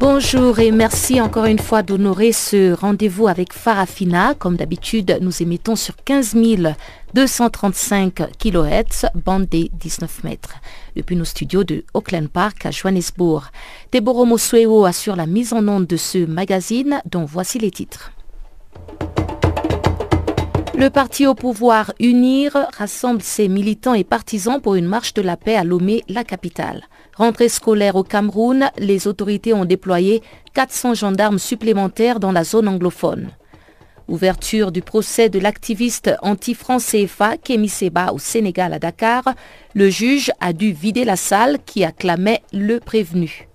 Bonjour et merci encore une fois d'honorer ce rendez-vous avec Farafina. Comme d'habitude, nous émettons sur 15 235 kHz, bande des 19 mètres. Depuis nos studios de Auckland Park à Johannesburg, Deborah Mosueo assure la mise en onde de ce magazine dont voici les titres. Le parti au pouvoir Unir rassemble ses militants et partisans pour une marche de la paix à Lomé, la capitale. Rentrée scolaire au Cameroun, les autorités ont déployé 400 gendarmes supplémentaires dans la zone anglophone. Ouverture du procès de l'activiste anti-France CFA Kémy Seba au Sénégal à Dakar. Le juge a dû vider la salle qui acclamait le prévenu.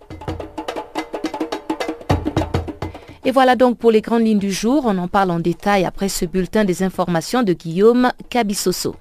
Et voilà donc pour les grandes lignes du jour. On en parle en détail après ce bulletin des informations de Guillaume Cabissoso.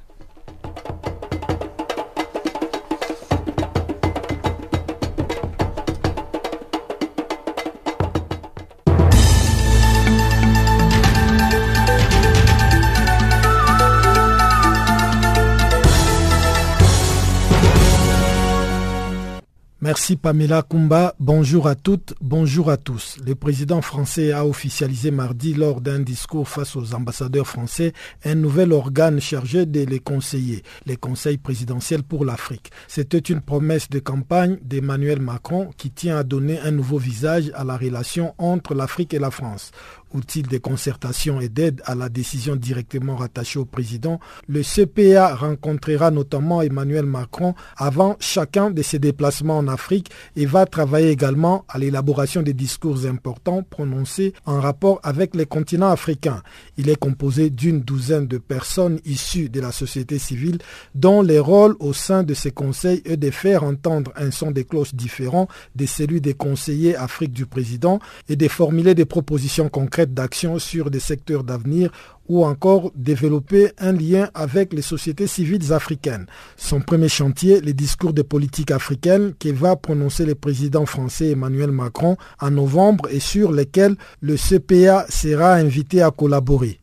Merci Pamela Kumba. Bonjour à toutes, bonjour à tous. Le président français a officialisé mardi lors d'un discours face aux ambassadeurs français un nouvel organe chargé de les conseiller, les conseils présidentiels pour l'Afrique. C'était une promesse de campagne d'Emmanuel Macron qui tient à donner un nouveau visage à la relation entre l'Afrique et la France outil de concertation et d'aide à la décision directement rattachée au président, le CPA rencontrera notamment Emmanuel Macron avant chacun de ses déplacements en Afrique et va travailler également à l'élaboration des discours importants prononcés en rapport avec les continents africains. Il est composé d'une douzaine de personnes issues de la société civile dont les rôles au sein de ces conseils est de faire entendre un son de cloches différent de celui des conseillers Afrique du président et de formuler des propositions concrètes d'action sur des secteurs d'avenir ou encore développer un lien avec les sociétés civiles africaines. Son premier chantier, les discours de politique africaine qui va prononcer le président français Emmanuel Macron en novembre et sur lesquels le CPA sera invité à collaborer.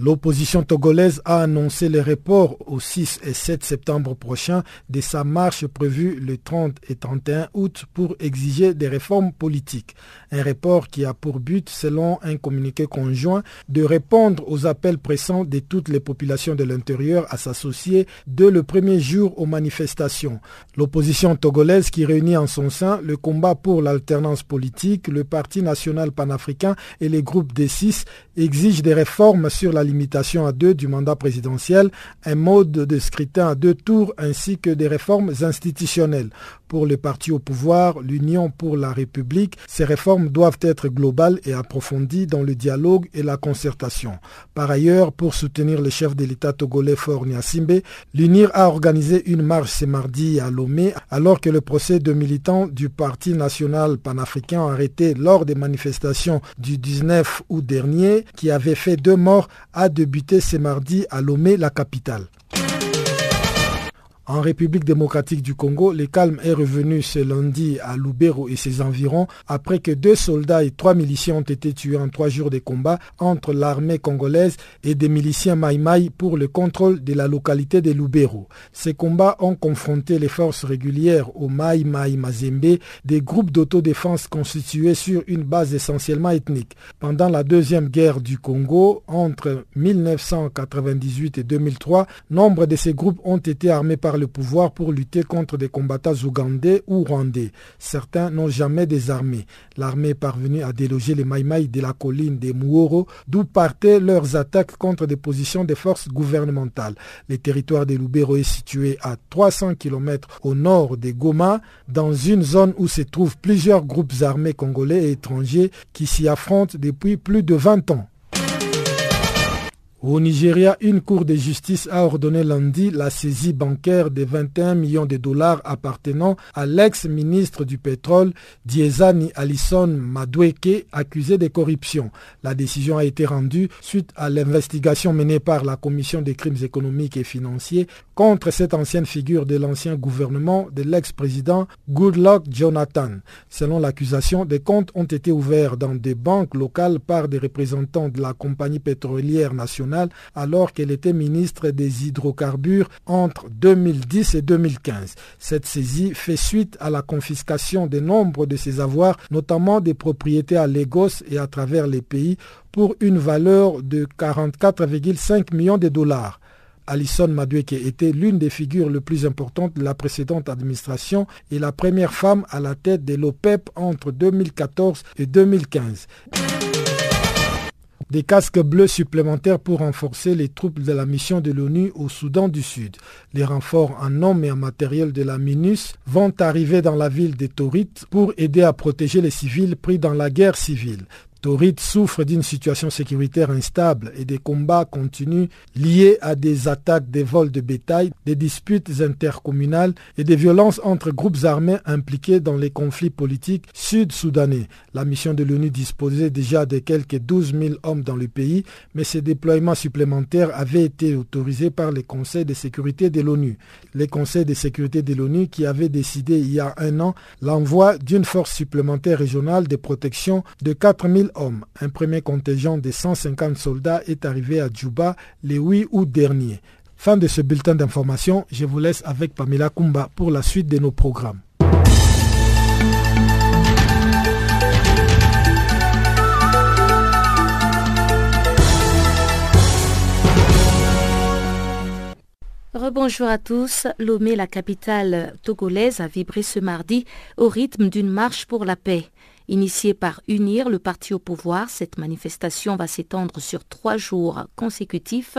L'opposition togolaise a annoncé le report au 6 et 7 septembre prochain de sa marche prévue le 30 et 31 août pour exiger des réformes politiques. Un report qui a pour but, selon un communiqué conjoint, de répondre aux appels pressants de toutes les populations de l'intérieur à s'associer dès le premier jour aux manifestations. L'opposition togolaise qui réunit en son sein le combat pour l'alternance politique, le Parti national panafricain et les groupes des six exige des réformes sur la limitation à deux du mandat présidentiel, un mode de scrutin à deux tours ainsi que des réformes institutionnelles. Pour le parti au pouvoir, l'Union pour la République, ces réformes doivent être globales et approfondies dans le dialogue et la concertation. Par ailleurs, pour soutenir le chef de l'État togolais Faure Simbe, l'UNIR a organisé une marche ce mardi à Lomé alors que le procès de militants du Parti national panafricain arrêté lors des manifestations du 19 août dernier qui avait fait deux morts a débuté ce mardi à Lomé, la capitale. En République démocratique du Congo, le calme est revenu ce lundi à Lubero et ses environs après que deux soldats et trois miliciens ont été tués en trois jours de combat entre l'armée congolaise et des miliciens Maïmaï pour le contrôle de la localité de Lubero. Ces combats ont confronté les forces régulières au Maïmaï Mazembe, des groupes d'autodéfense constitués sur une base essentiellement ethnique. Pendant la deuxième guerre du Congo, entre 1998 et 2003, nombre de ces groupes ont été armés par le pouvoir pour lutter contre des combattants ougandais ou rwandais. Certains n'ont jamais désarmé. L'armée est parvenue à déloger les Maïmaï de la colline des Mouoro, d'où partaient leurs attaques contre des positions des forces gouvernementales. Le territoire de Lubero est situé à 300 km au nord de Goma, dans une zone où se trouvent plusieurs groupes armés congolais et étrangers qui s'y affrontent depuis plus de 20 ans. Au Nigeria, une cour de justice a ordonné lundi la saisie bancaire de 21 millions de dollars appartenant à l'ex-ministre du pétrole Diezani Alison Madweke, accusé de corruption. La décision a été rendue suite à l'investigation menée par la Commission des crimes économiques et financiers contre cette ancienne figure de l'ancien gouvernement de l'ex-président Goodluck Jonathan. Selon l'accusation, des comptes ont été ouverts dans des banques locales par des représentants de la compagnie pétrolière nationale alors qu'elle était ministre des hydrocarbures entre 2010 et 2015. Cette saisie fait suite à la confiscation de nombre de ses avoirs, notamment des propriétés à Lagos et à travers les pays, pour une valeur de 44,5 millions de dollars. Alison Madueke était l'une des figures les plus importantes de la précédente administration et la première femme à la tête de l'OPEP entre 2014 et 2015 des casques bleus supplémentaires pour renforcer les troupes de la mission de l'ONU au Soudan du Sud. Les renforts en hommes et en matériel de la MINUS vont arriver dans la ville de Torit pour aider à protéger les civils pris dans la guerre civile. Torit souffre d'une situation sécuritaire instable et des combats continus liés à des attaques, des vols de bétail, des disputes intercommunales et des violences entre groupes armés impliqués dans les conflits politiques sud-soudanais. La mission de l'ONU disposait déjà de quelques 12 000 hommes dans le pays, mais ces déploiements supplémentaires avaient été autorisés par les conseils de sécurité de l'ONU. Les conseils de sécurité de l'ONU qui avaient décidé il y a un an l'envoi d'une force supplémentaire régionale de protection de 4 000 hommes. Un premier contingent de 150 soldats est arrivé à Djouba le 8 août dernier. Fin de ce bulletin d'information, je vous laisse avec Pamela Kumba pour la suite de nos programmes. Rebonjour à tous. Lomé, la capitale togolaise, a vibré ce mardi au rythme d'une marche pour la paix. Initiée par Unir, le parti au pouvoir, cette manifestation va s'étendre sur trois jours consécutifs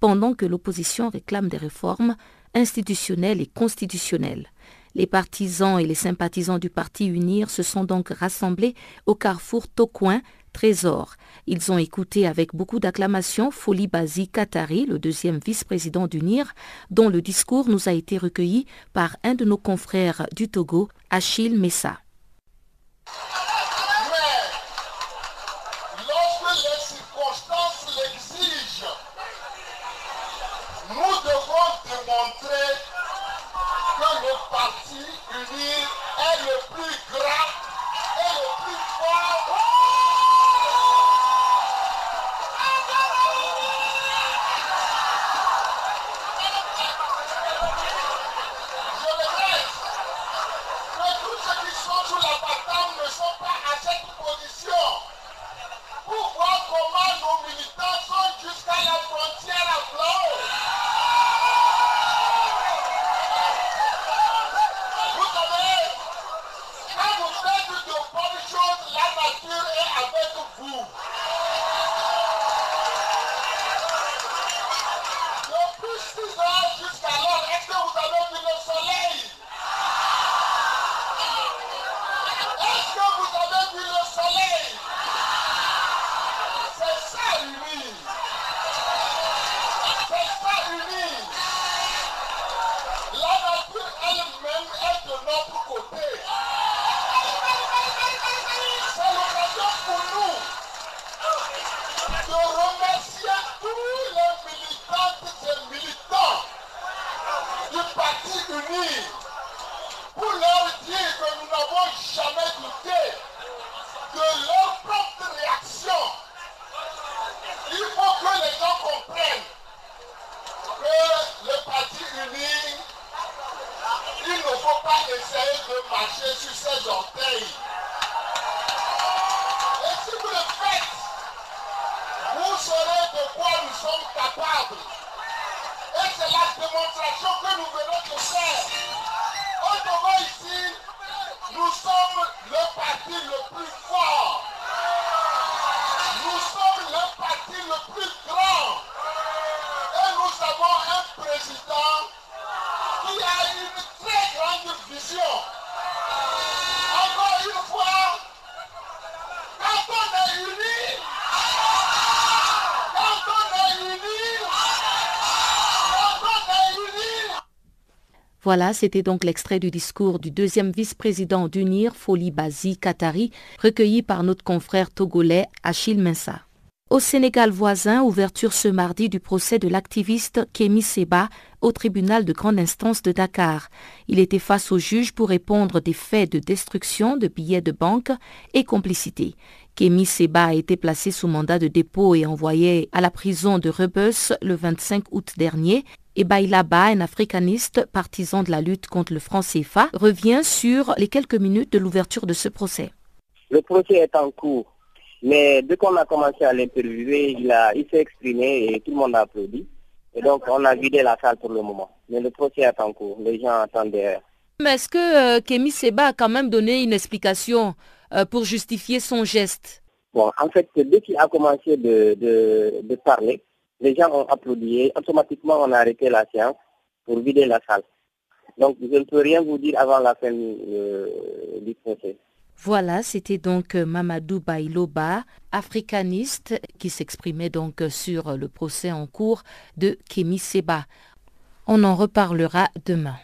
pendant que l'opposition réclame des réformes institutionnelles et constitutionnelles. Les partisans et les sympathisants du parti Unir se sont donc rassemblés au carrefour Tocoin, Trésor. Ils ont écouté avec beaucoup d'acclamation Foli Bazi Katari, le deuxième vice-président d'UNIR, dont le discours nous a été recueilli par un de nos confrères du Togo, Achille Messa. Quand on est unis, quand on est unis, Voilà, c'était donc l'extrait du discours du deuxième vice-président d'UNIR, Folie Bazi Katari, recueilli par notre confrère togolais Achille Mensa. Au Sénégal voisin, ouverture ce mardi du procès de l'activiste Kémy Seba au tribunal de grande instance de Dakar. Il était face au juge pour répondre des faits de destruction de billets de banque et complicité. Kémy Seba a été placé sous mandat de dépôt et envoyé à la prison de Rebus le 25 août dernier. Et Bailaba, un africaniste partisan de la lutte contre le franc CFA, revient sur les quelques minutes de l'ouverture de ce procès. Le procès est en cours mais dès qu'on a commencé à l'interviewer, il, il s'est exprimé et tout le monde a applaudi. Et donc, on a vidé la salle pour le moment. Mais le procès est en cours. Les gens attendent derrière. Mais est-ce que euh, Kémy Seba a quand même donné une explication euh, pour justifier son geste? Bon, en fait, dès qu'il a commencé de, de, de, parler, les gens ont applaudi automatiquement on a arrêté la séance pour vider la salle. Donc, je ne peux rien vous dire avant la fin euh, du procès. Voilà, c'était donc euh, Mamadou Bailoba, africaniste, qui s'exprimait donc euh, sur le procès en cours de Kémy Seba. On en reparlera demain.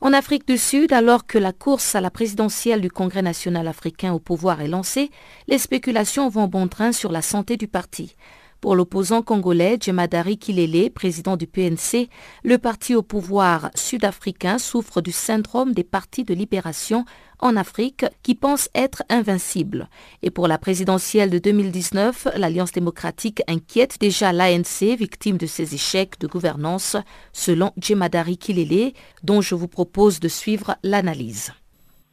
En Afrique du Sud, alors que la course à la présidentielle du Congrès national africain au pouvoir est lancée, les spéculations vont bon train sur la santé du parti. Pour l'opposant congolais Djemadari Kilele, président du PNC, le parti au pouvoir sud-africain souffre du syndrome des partis de libération en Afrique qui pensent être invincibles. Et pour la présidentielle de 2019, l'Alliance démocratique inquiète déjà l'ANC, victime de ses échecs de gouvernance, selon Djemadari Kilele, dont je vous propose de suivre l'analyse.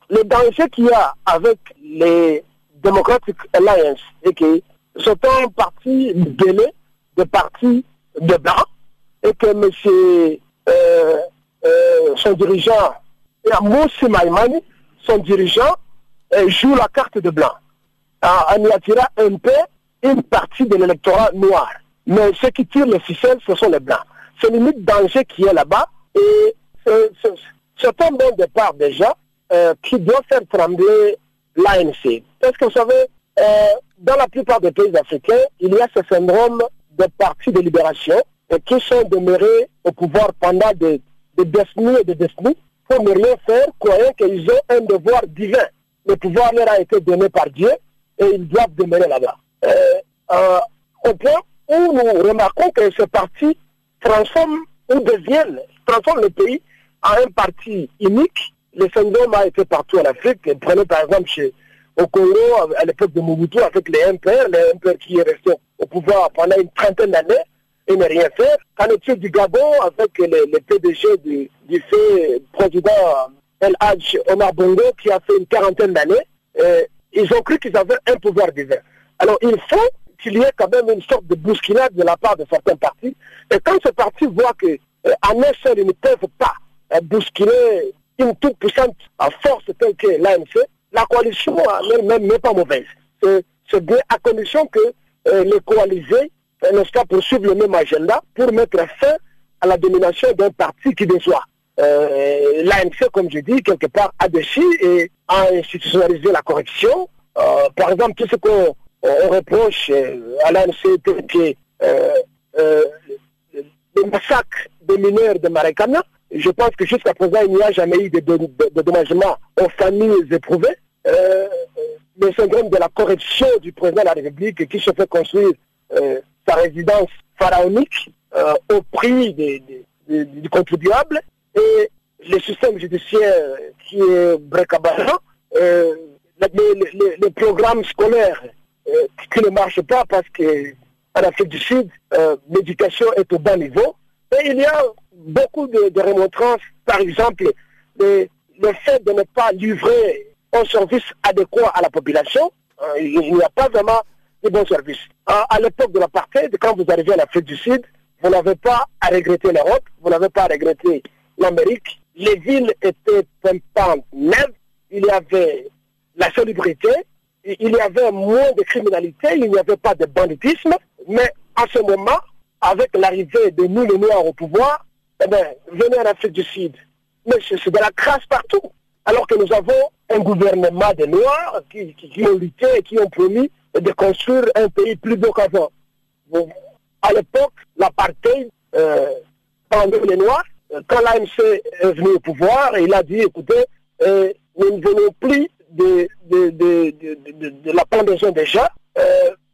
Le danger qu'il y a avec les Democratic Alliance et que c'est un parti délai de parti de blanc et que M. Euh, euh, son dirigeant, Moussi Maïmani, son dirigeant, euh, joue la carte de blanc en y attirant un peu une partie de l'électorat noir. Mais ceux qui tirent les ficelles, ce sont les blancs. C'est limite danger qui est là-bas et c'est un bon départ déjà qui doit faire trembler l'ANC. Parce que vous savez, dans la plupart des pays africains, il y a ce syndrome de partis de libération qui sont demeurés au pouvoir pendant des, décennies et des décennies pour ne rien faire, croyant qu'ils ont un devoir divin. Le pouvoir leur a été donné par Dieu et ils doivent demeurer là-bas. Euh, euh, au point où nous remarquons que ce parti transforme ou deviennent, transforme le pays en un parti unique. Le syndrome a été partout en Afrique. Prenez par exemple chez au Congo, à l'époque de Mobutu, avec les MPR, les MPR qui est resté au pouvoir pendant une trentaine d'années et n'a rien fait. Qu'en est-il du Gabon, avec les, PDG du, du fait président El Hadj Omar Bongo, qui a fait une quarantaine d'années, ils ont cru qu'ils avaient un pouvoir divin. Alors il faut qu'il y ait quand même une sorte de bousculade de la part de certains partis. Et quand ces partis voient qu'en euh, ils ne peuvent pas euh, bousculer une toute puissante force telle que l'ANC, la coalition elle-même n'est pas mauvaise. C'est bien à condition que euh, les coalisés euh, n'est-ce pas, poursuivent le même agenda pour mettre fin à la domination d'un parti qui déçoit. Euh, L'ANC, comme je dis, quelque part a déçu et a institutionnalisé la corruption. Euh, par exemple, tout ce qu'on reproche à l'ANC, que le massacre des mineurs de Maracana, je pense que jusqu'à présent, il n'y a jamais eu de, de, aux familles éprouvées. Euh, le syndrome de la corruption du président de la République qui se fait construire euh, sa résidence pharaonique euh, au prix du contribuable et le système judiciaire qui est brecabarant, euh, les, programmes scolaires qui ne marchent pas parce qu'en Afrique du Sud, l'éducation est au bas niveau. Il y a beaucoup de, remontrances, par exemple, le, fait de ne pas livrer un service adéquat à la population. Euh, il n'y a pas vraiment de bons services. à l'époque de l'apartheid, quand vous arrivez en Afrique du Sud, vous n'avez pas à regretter l'Europe, vous n'avez pas à regretter l'Amérique. Les villes étaient pimpantes neuves, il y avait la salubrité, il y avait moins de criminalité, il n'y avait pas de banditisme, mais en ce moment, avec l'arrivée de nous les Noirs au pouvoir, eh bien, venez en Afrique du Sud. Mais c'est de la crasse partout. Alors que nous avons un gouvernement de Noirs qui, ont lutté et qui ont promis de construire un pays plus beau qu'avant. à l'époque, l'apartheid, euh, pendant les Noirs, quand l'ANC est venu au pouvoir, il a dit, écoutez, nous ne venons plus de, de, la pendaison des gens,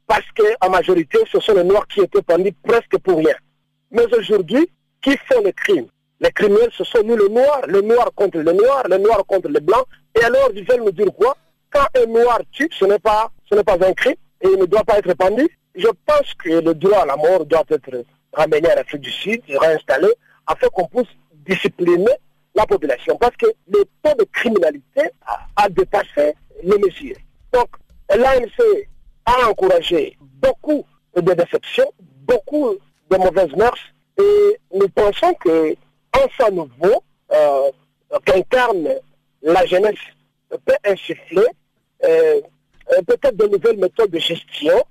parce qu'en majorité, ce sont les Noirs qui étaient pendus presque pour rien. Mais aujourd'hui, qui font les crimes? Les criminels, ce sont nous les Noirs, les Noirs contre les Noirs, les Noirs contre les Blancs. Et alors, ils veulent nous dire quoi? Quand un Noir tue, ce n'est pas, ce n'est pas un crime et il ne doit pas être pendu. Je pense que le droit à la mort doit être ramené à l'Afrique du Sud, réinstallé, afin qu'on puisse discipliner la population. Parce que le taux de criminalité a, dépassé les mesures. Donc, l'ANC a encouragé beaucoup de déceptions, beaucoup de mauvaises mœurs, et nous pensons que un nouveau euh, qu'incarne la jeunesse peut insuffler euh, euh, peut-être de nouvelles méthodes de gestion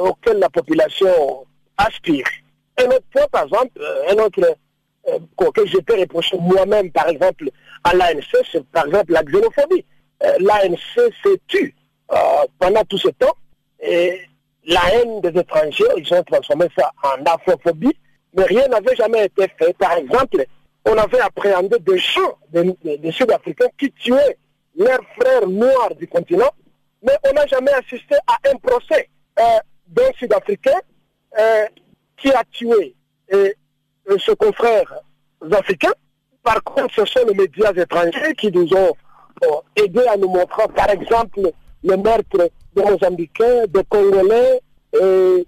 auxquelles la population aspire. Un autre point, par exemple, un autre que je peux reprocher moi-même, par exemple, à l'ANC, c'est par exemple la xénophobie. L'ANC s'est tue pendant tout ce temps et la haine des étrangers, ils ont transformé ça en afrophobie, mais rien n'avait jamais été fait. Par exemple, on avait appréhendé des gens, des, Sud-Africains qui tuaient leurs frères noirs du continent, mais on n'a jamais assisté à un procès euh, d'un Sud-Africain euh, qui a tué euh, ce confrère africain. Par contre, ce sont les médias étrangers qui nous ont aidés à nous montrer, par exemple, le meurtre des Mozambicains, des Congolais, et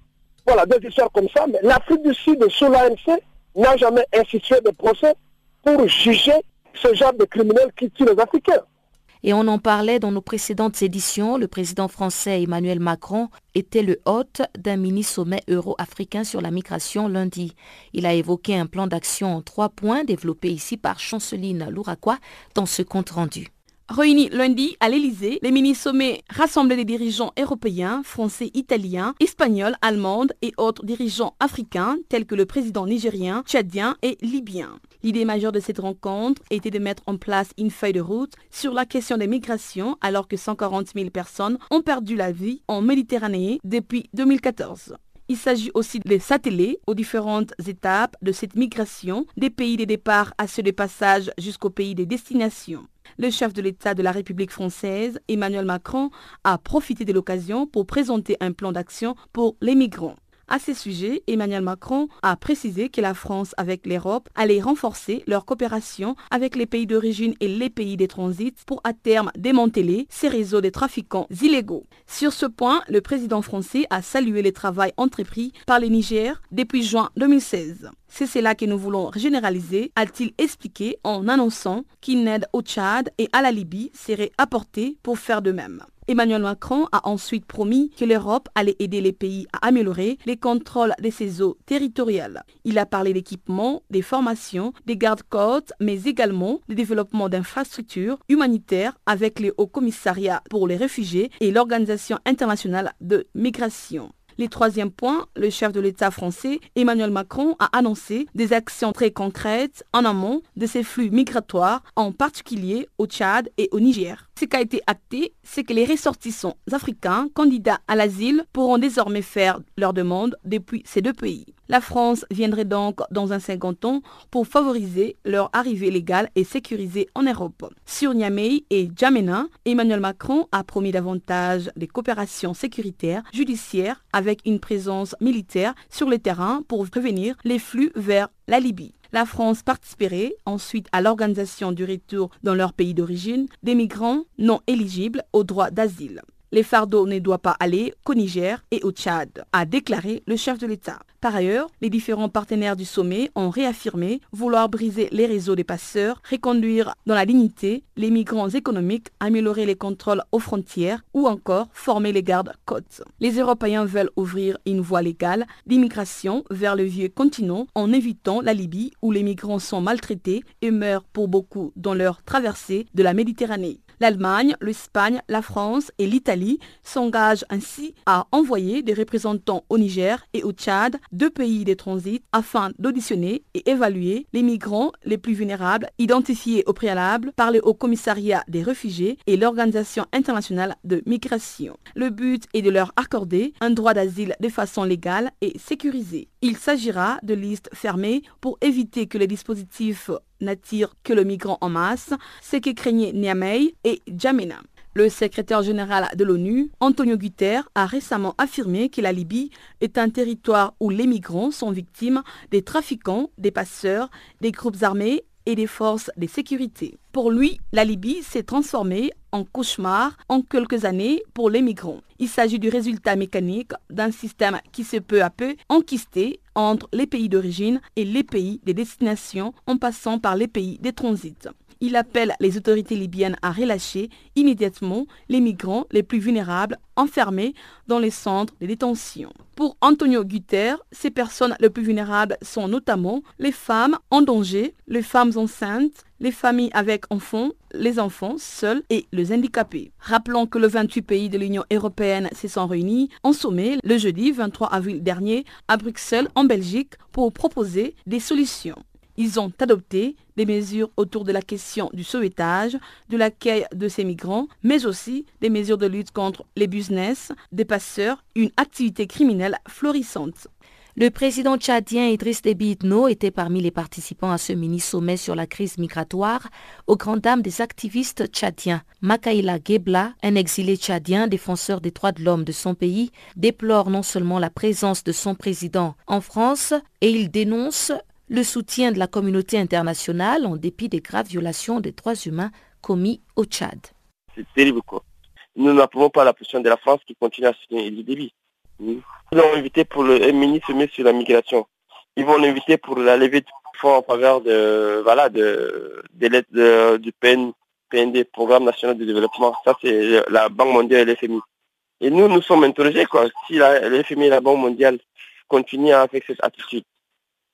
voilà, des histoires comme ça. Mais l'Afrique du Sud, sous l'ANC, n'a jamais institué de procès pour juger ce genre de criminels qui tuent les Africains. Et on en parlait dans nos précédentes éditions. Le président français Emmanuel Macron était le hôte d'un mini-sommet euro-africain sur la migration lundi. Il a évoqué un plan d'action en trois points développé ici par Chanceline Louraquois dans ce compte-rendu. Réunis lundi à l'Elysée, les mini-sommets rassemblaient des dirigeants européens, français, italiens, espagnols, allemands et autres dirigeants africains tels que le président nigérien, tchadien et libyen. L'idée majeure de cette rencontre était de mettre en place une feuille de route sur la question des migrations alors que 140 000 personnes ont perdu la vie en Méditerranée depuis 2014. Il s'agit aussi de s'atteler aux différentes étapes de cette migration des pays de départ à ceux de passage jusqu'au pays des destinations. Le chef de l'État de la République française, Emmanuel Macron, a profité de l'occasion pour présenter un plan d'action pour les migrants. À ce sujet, Emmanuel Macron a précisé que la France avec l'Europe allait renforcer leur coopération avec les pays d'origine et les pays des transits pour à terme démanteler ces réseaux de trafiquants illégaux. Sur ce point, le président français a salué le travail entrepris par le Niger depuis juin 2016. C'est cela que nous voulons généraliser, a-t-il expliqué en annonçant qu'une aide au Tchad et à la Libye serait apportée pour faire de même. Emmanuel Macron a ensuite promis que l'Europe allait aider les pays à améliorer les contrôles de ses eaux territoriales. Il a parlé d'équipement, des formations, des gardes-côtes, mais également du développement d'infrastructures humanitaires avec le Haut Commissariat pour les réfugiés et l'Organisation internationale de migration. Les troisième point, le chef de l'État français, Emmanuel Macron, a annoncé des actions très concrètes en amont de ces flux migratoires, en particulier au Tchad et au Niger. Ce qui a été acté, c'est que les ressortissants africains candidats à l'asile pourront désormais faire leur demande depuis ces deux pays. La France viendrait donc dans un second temps pour favoriser leur arrivée légale et sécurisée en Europe. Sur Niamey et Djamena, Emmanuel Macron a promis davantage de coopérations sécuritaires, judiciaires, avec une présence militaire sur le terrain pour prévenir les flux vers la Libye. La France participerait ensuite à l'organisation du retour dans leur pays d'origine des migrants non éligibles au droit d'asile. Les fardeaux ne doivent pas aller qu'au Niger et au Tchad, a déclaré le chef de l'État. Par ailleurs, les différents partenaires du sommet ont réaffirmé vouloir briser les réseaux des passeurs, reconduire dans la dignité les migrants économiques, améliorer les contrôles aux frontières ou encore former les gardes-côtes. Les Européens veulent ouvrir une voie légale d'immigration vers le vieux continent en évitant la Libye où les migrants sont maltraités et meurent pour beaucoup dans leur traversée de la Méditerranée. L'Allemagne, l'Espagne, la France et l'Italie s'engagent ainsi à envoyer des représentants au Niger et au Tchad, deux pays de transit, afin d'auditionner et évaluer les migrants les plus vulnérables identifiés au préalable par le Haut Commissariat des réfugiés et l'Organisation internationale de migration. Le but est de leur accorder un droit d'asile de façon légale et sécurisée. Il s'agira de listes fermées pour éviter que les dispositifs n'attirent que le migrant en masse, ce que craignaient Niamey et Djamena. Le secrétaire général de l'ONU, Antonio Guterres, a récemment affirmé que la Libye est un territoire où les migrants sont victimes des trafiquants, des passeurs, des groupes armés et des forces de sécurité. Pour lui, la Libye s'est transformée en cauchemar en quelques années pour les migrants. Il s'agit du résultat mécanique d'un système qui se peu à peu enquisté entre les pays d'origine et les pays de destination en passant par les pays de transit il appelle les autorités libyennes à relâcher immédiatement les migrants les plus vulnérables enfermés dans les centres de détention. Pour Antonio Guterres, ces personnes les plus vulnérables sont notamment les femmes en danger, les femmes enceintes, les familles avec enfants, les enfants seuls et les handicapés. Rappelons que le 28 pays de l'Union européenne se sont réunis en sommet le jeudi 23 avril dernier à Bruxelles en Belgique pour proposer des solutions. Ils ont adopté des mesures autour de la question du sauvetage, de l'accueil de ces migrants, mais aussi des mesures de lutte contre les business, des passeurs, une activité criminelle florissante. Le président tchadien Idriss Déby était parmi les participants à ce mini-sommet sur la crise migratoire, aux grandes dames des activistes tchadiens. Makaïla Gebla, un exilé tchadien défenseur des droits de l'homme de son pays, déplore non seulement la présence de son président en France, et il dénonce le soutien de la communauté internationale en dépit des graves violations des droits humains commis au Tchad. C'est terrible quoi. Nous n'approuvons pas la position de la France qui continue à soutenir Elie Déby. Nous l'avons invité pour le ministre sur la migration. Ils vont l'inviter pour la levée de fonds en faveur de voilà de, de du PN, PND, Programme national de développement. Ça c'est la Banque mondiale et l'FMI. Et nous, nous sommes interrogés quoi. Si l'FMI et la Banque mondiale continuent avec cette attitude,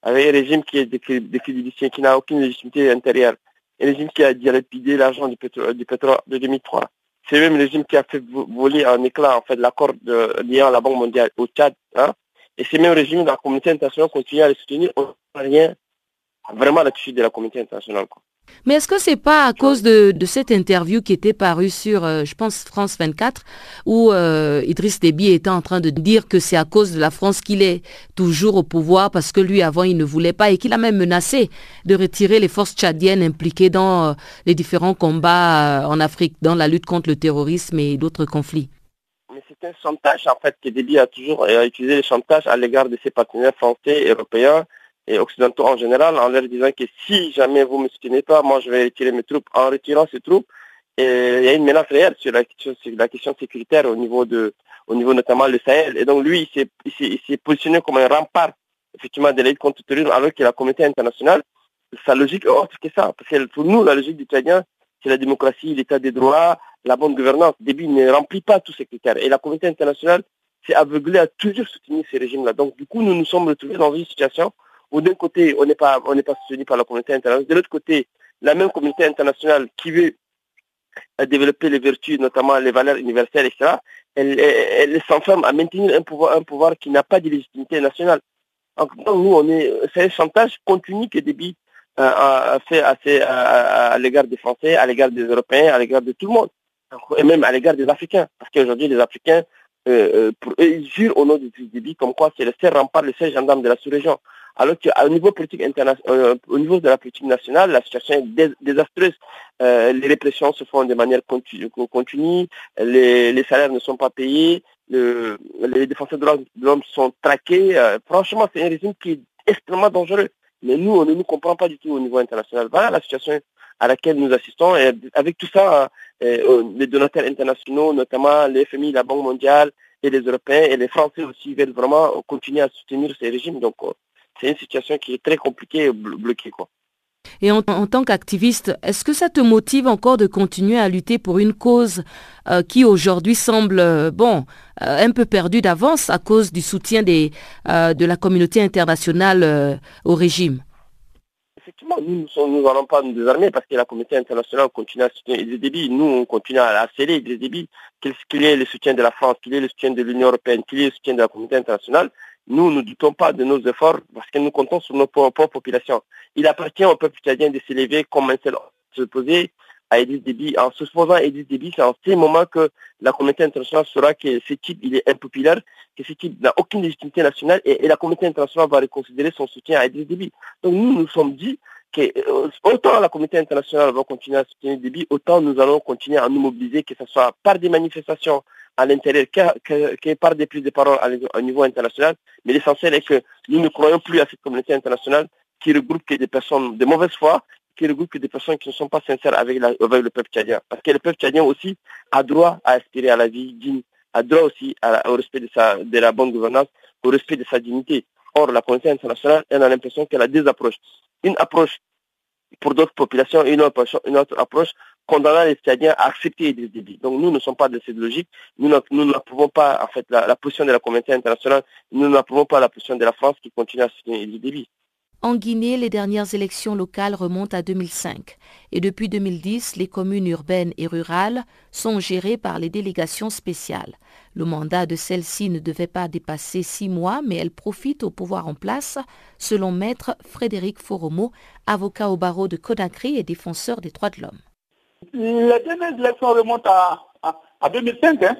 avec un régime qui est décrédibilisé, qui n'a aucune légitimité intérieure, un régime qui a dilapidé l'argent du pétrole, de 2003. C'est le même régime qui a fait voler en éclat en fait l'accord liant à la Banque mondiale au Tchad. Hein. Et c'est même régime, la communauté internationale continue à soutenir. On n'a rien vraiment là-dessus de la communauté internationale. Mais est-ce que c'est pas à cause de, cette interview qui était parue sur, euh, je pense, France 24, où euh, Idriss Déby était en train de dire que c'est à cause de la France qu'il est toujours au pouvoir parce que lui, avant, il ne voulait pas et qu'il a même menacé de retirer les forces tchadiennes impliquées dans euh, les différents combats en Afrique, dans la lutte contre le terrorisme et d'autres conflits. Mais c'est un chantage en fait que Déby a toujours utilisé le chantage à l'égard de ses partenaires français européens et occidentaux en général en leur disant que si jamais vous ne me soutenez pas, moi je vais retirer mes troupes. En retirant ces troupes, il y a une menace réelle sur la question, sécuritaire au niveau de, au niveau notamment le Sahel. Et donc lui, il s'est positionné comme un rempart effectivement de l'aide contre le terrorisme, alors que la communauté internationale, sa logique est autre que ça. Parce que pour nous, la logique du Tchadien, c'est la démocratie, l'état des droits, la bonne gouvernance. Début ne remplit pas tous ces critères. Et la communauté internationale s'est aveuglée à toujours soutenir ces régimes-là. Donc du coup, nous nous sommes retrouvés dans une situation d'un côté, on n'est pas, soutenu par la communauté internationale, de l'autre côté, la même communauté internationale qui veut développer les vertus, notamment les valeurs universelles, etc., elle, s'enferme à maintenir un pouvoir, un pouvoir qui n'a pas de légitimité nationale. Nous, on est, c'est un chantage continu que Déby euh, a fait à, l'égard des Français, à l'égard des Européens, à l'égard de tout le monde, et même à l'égard des Africains, parce qu'aujourd'hui, les Africains, euh, euh ils jurent au nom de Déby comme quoi c'est le seul rempart, le seul gendarme de la sous-région. Alors qu'au niveau politique international, euh, au niveau de la politique nationale, la situation est désastreuse. Euh, les répressions se font de manière continue, les, salaires ne sont pas payés, les défenseurs de l'homme sont traqués. Euh, franchement, c'est un régime qui est extrêmement dangereux. Mais nous, on ne nous comprend pas du tout au niveau international. Voilà la situation à laquelle nous assistons. Et avec tout ça, les donateurs internationaux, notamment les FMI, la Banque mondiale et les Européens et les Français aussi veulent vraiment continuer à soutenir ces régimes. Donc, c'est une situation qui est très compliquée et bloquée. Quoi. Et en, tant qu'activiste, est-ce que ça te motive encore de continuer à lutter pour une cause euh, qui aujourd'hui semble euh, bon euh, un peu perdue d'avance à cause du soutien des, de la communauté internationale au régime? Effectivement, nous nous n'allons pas nous désarmer parce que la communauté internationale continue à soutenir les débits. Nous, on continue à accélérer les débits. Qu'il y ait le soutien de la France, qu'il y ait le soutien de l'Union européenne, qu'il y ait le soutien de la communauté internationale, nous ne doutons pas de nos efforts parce que nous comptons sur nos propres populations. Il appartient au peuple tchadien de s'élever comme un seul se poser à Edith Déby. En se supposant Edith Déby, c'est en ces moments que la communauté internationale saura que ce type il est impopulaire, que ce type n'a aucune légitimité nationale et, la communauté internationale va reconsidérer son soutien à Edith Déby. Donc nous nous sommes dit que euh, autant la communauté internationale va continuer à soutenir Déby, autant nous allons continuer à nous mobiliser, que ce soit par des manifestations à l'intérieur, que, par des prises de parole au niveau international. Mais l'essentiel est que nous ne croyons plus à cette communauté internationale qui regroupe que des personnes de mauvaise foi, qui regroupe que des personnes qui ne sont pas sincères avec, le peuple tchadien. Parce que le peuple tchadien aussi a droit à aspirer à la vie digne, a droit aussi au respect de la bonne gouvernance, au respect de sa dignité. Or, la communauté internationale, elle a l'impression qu'elle a deux approches. Une approche pour d'autres populations et une autre, approche condamnant les Tchadiens à accepter des débits. Donc nous ne sommes pas de cette logique. Nous n'approuvons pas en fait la, position de la communauté internationale. Nous n'approuvons pas la position de la France qui continue à soutenir les débits. En Guinée, les dernières élections locales remontent à 2005 et depuis 2010, les communes urbaines et rurales sont gérées par les délégations spéciales. Le mandat de celle-ci ne devait pas dépasser six mois, mais elle profite au pouvoir en place, selon maître Frédéric Foromo, avocat au barreau de Conakry et défenseur des droits de l'homme. Les dernières élections remontent à, 2005. Hein.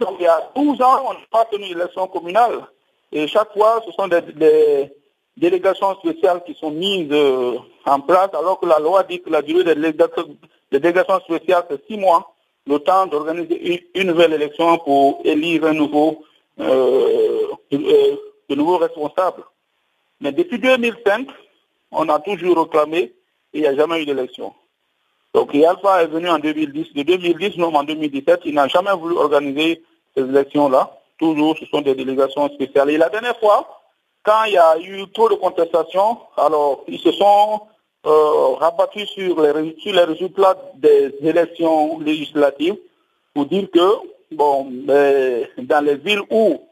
Donc il y a 12 ans, on n'a pas tenu l'élection communale. Et chaque fois, ce sont des délégations spéciales qui sont mises euh, en place, alors que la loi dit que la durée des délégations, spéciales, c'est six mois, le temps d'organiser une, nouvelle élection pour élire un nouveau, euh, euh, de nouveaux responsables. Mais depuis 2005, on a toujours réclamé et il n'y a jamais eu d'élection. Donc Alpha est venu en 2010. De 2010, nous en 2017, il n'a jamais voulu organiser ces élections-là. Toujours, ce sont des délégations spéciales. Et la dernière fois, quand il y a eu trop de contestations, alors ils se sont euh, rabattus sur les, sur les résultats des élections législatives pour dire que, bon, dans les villes où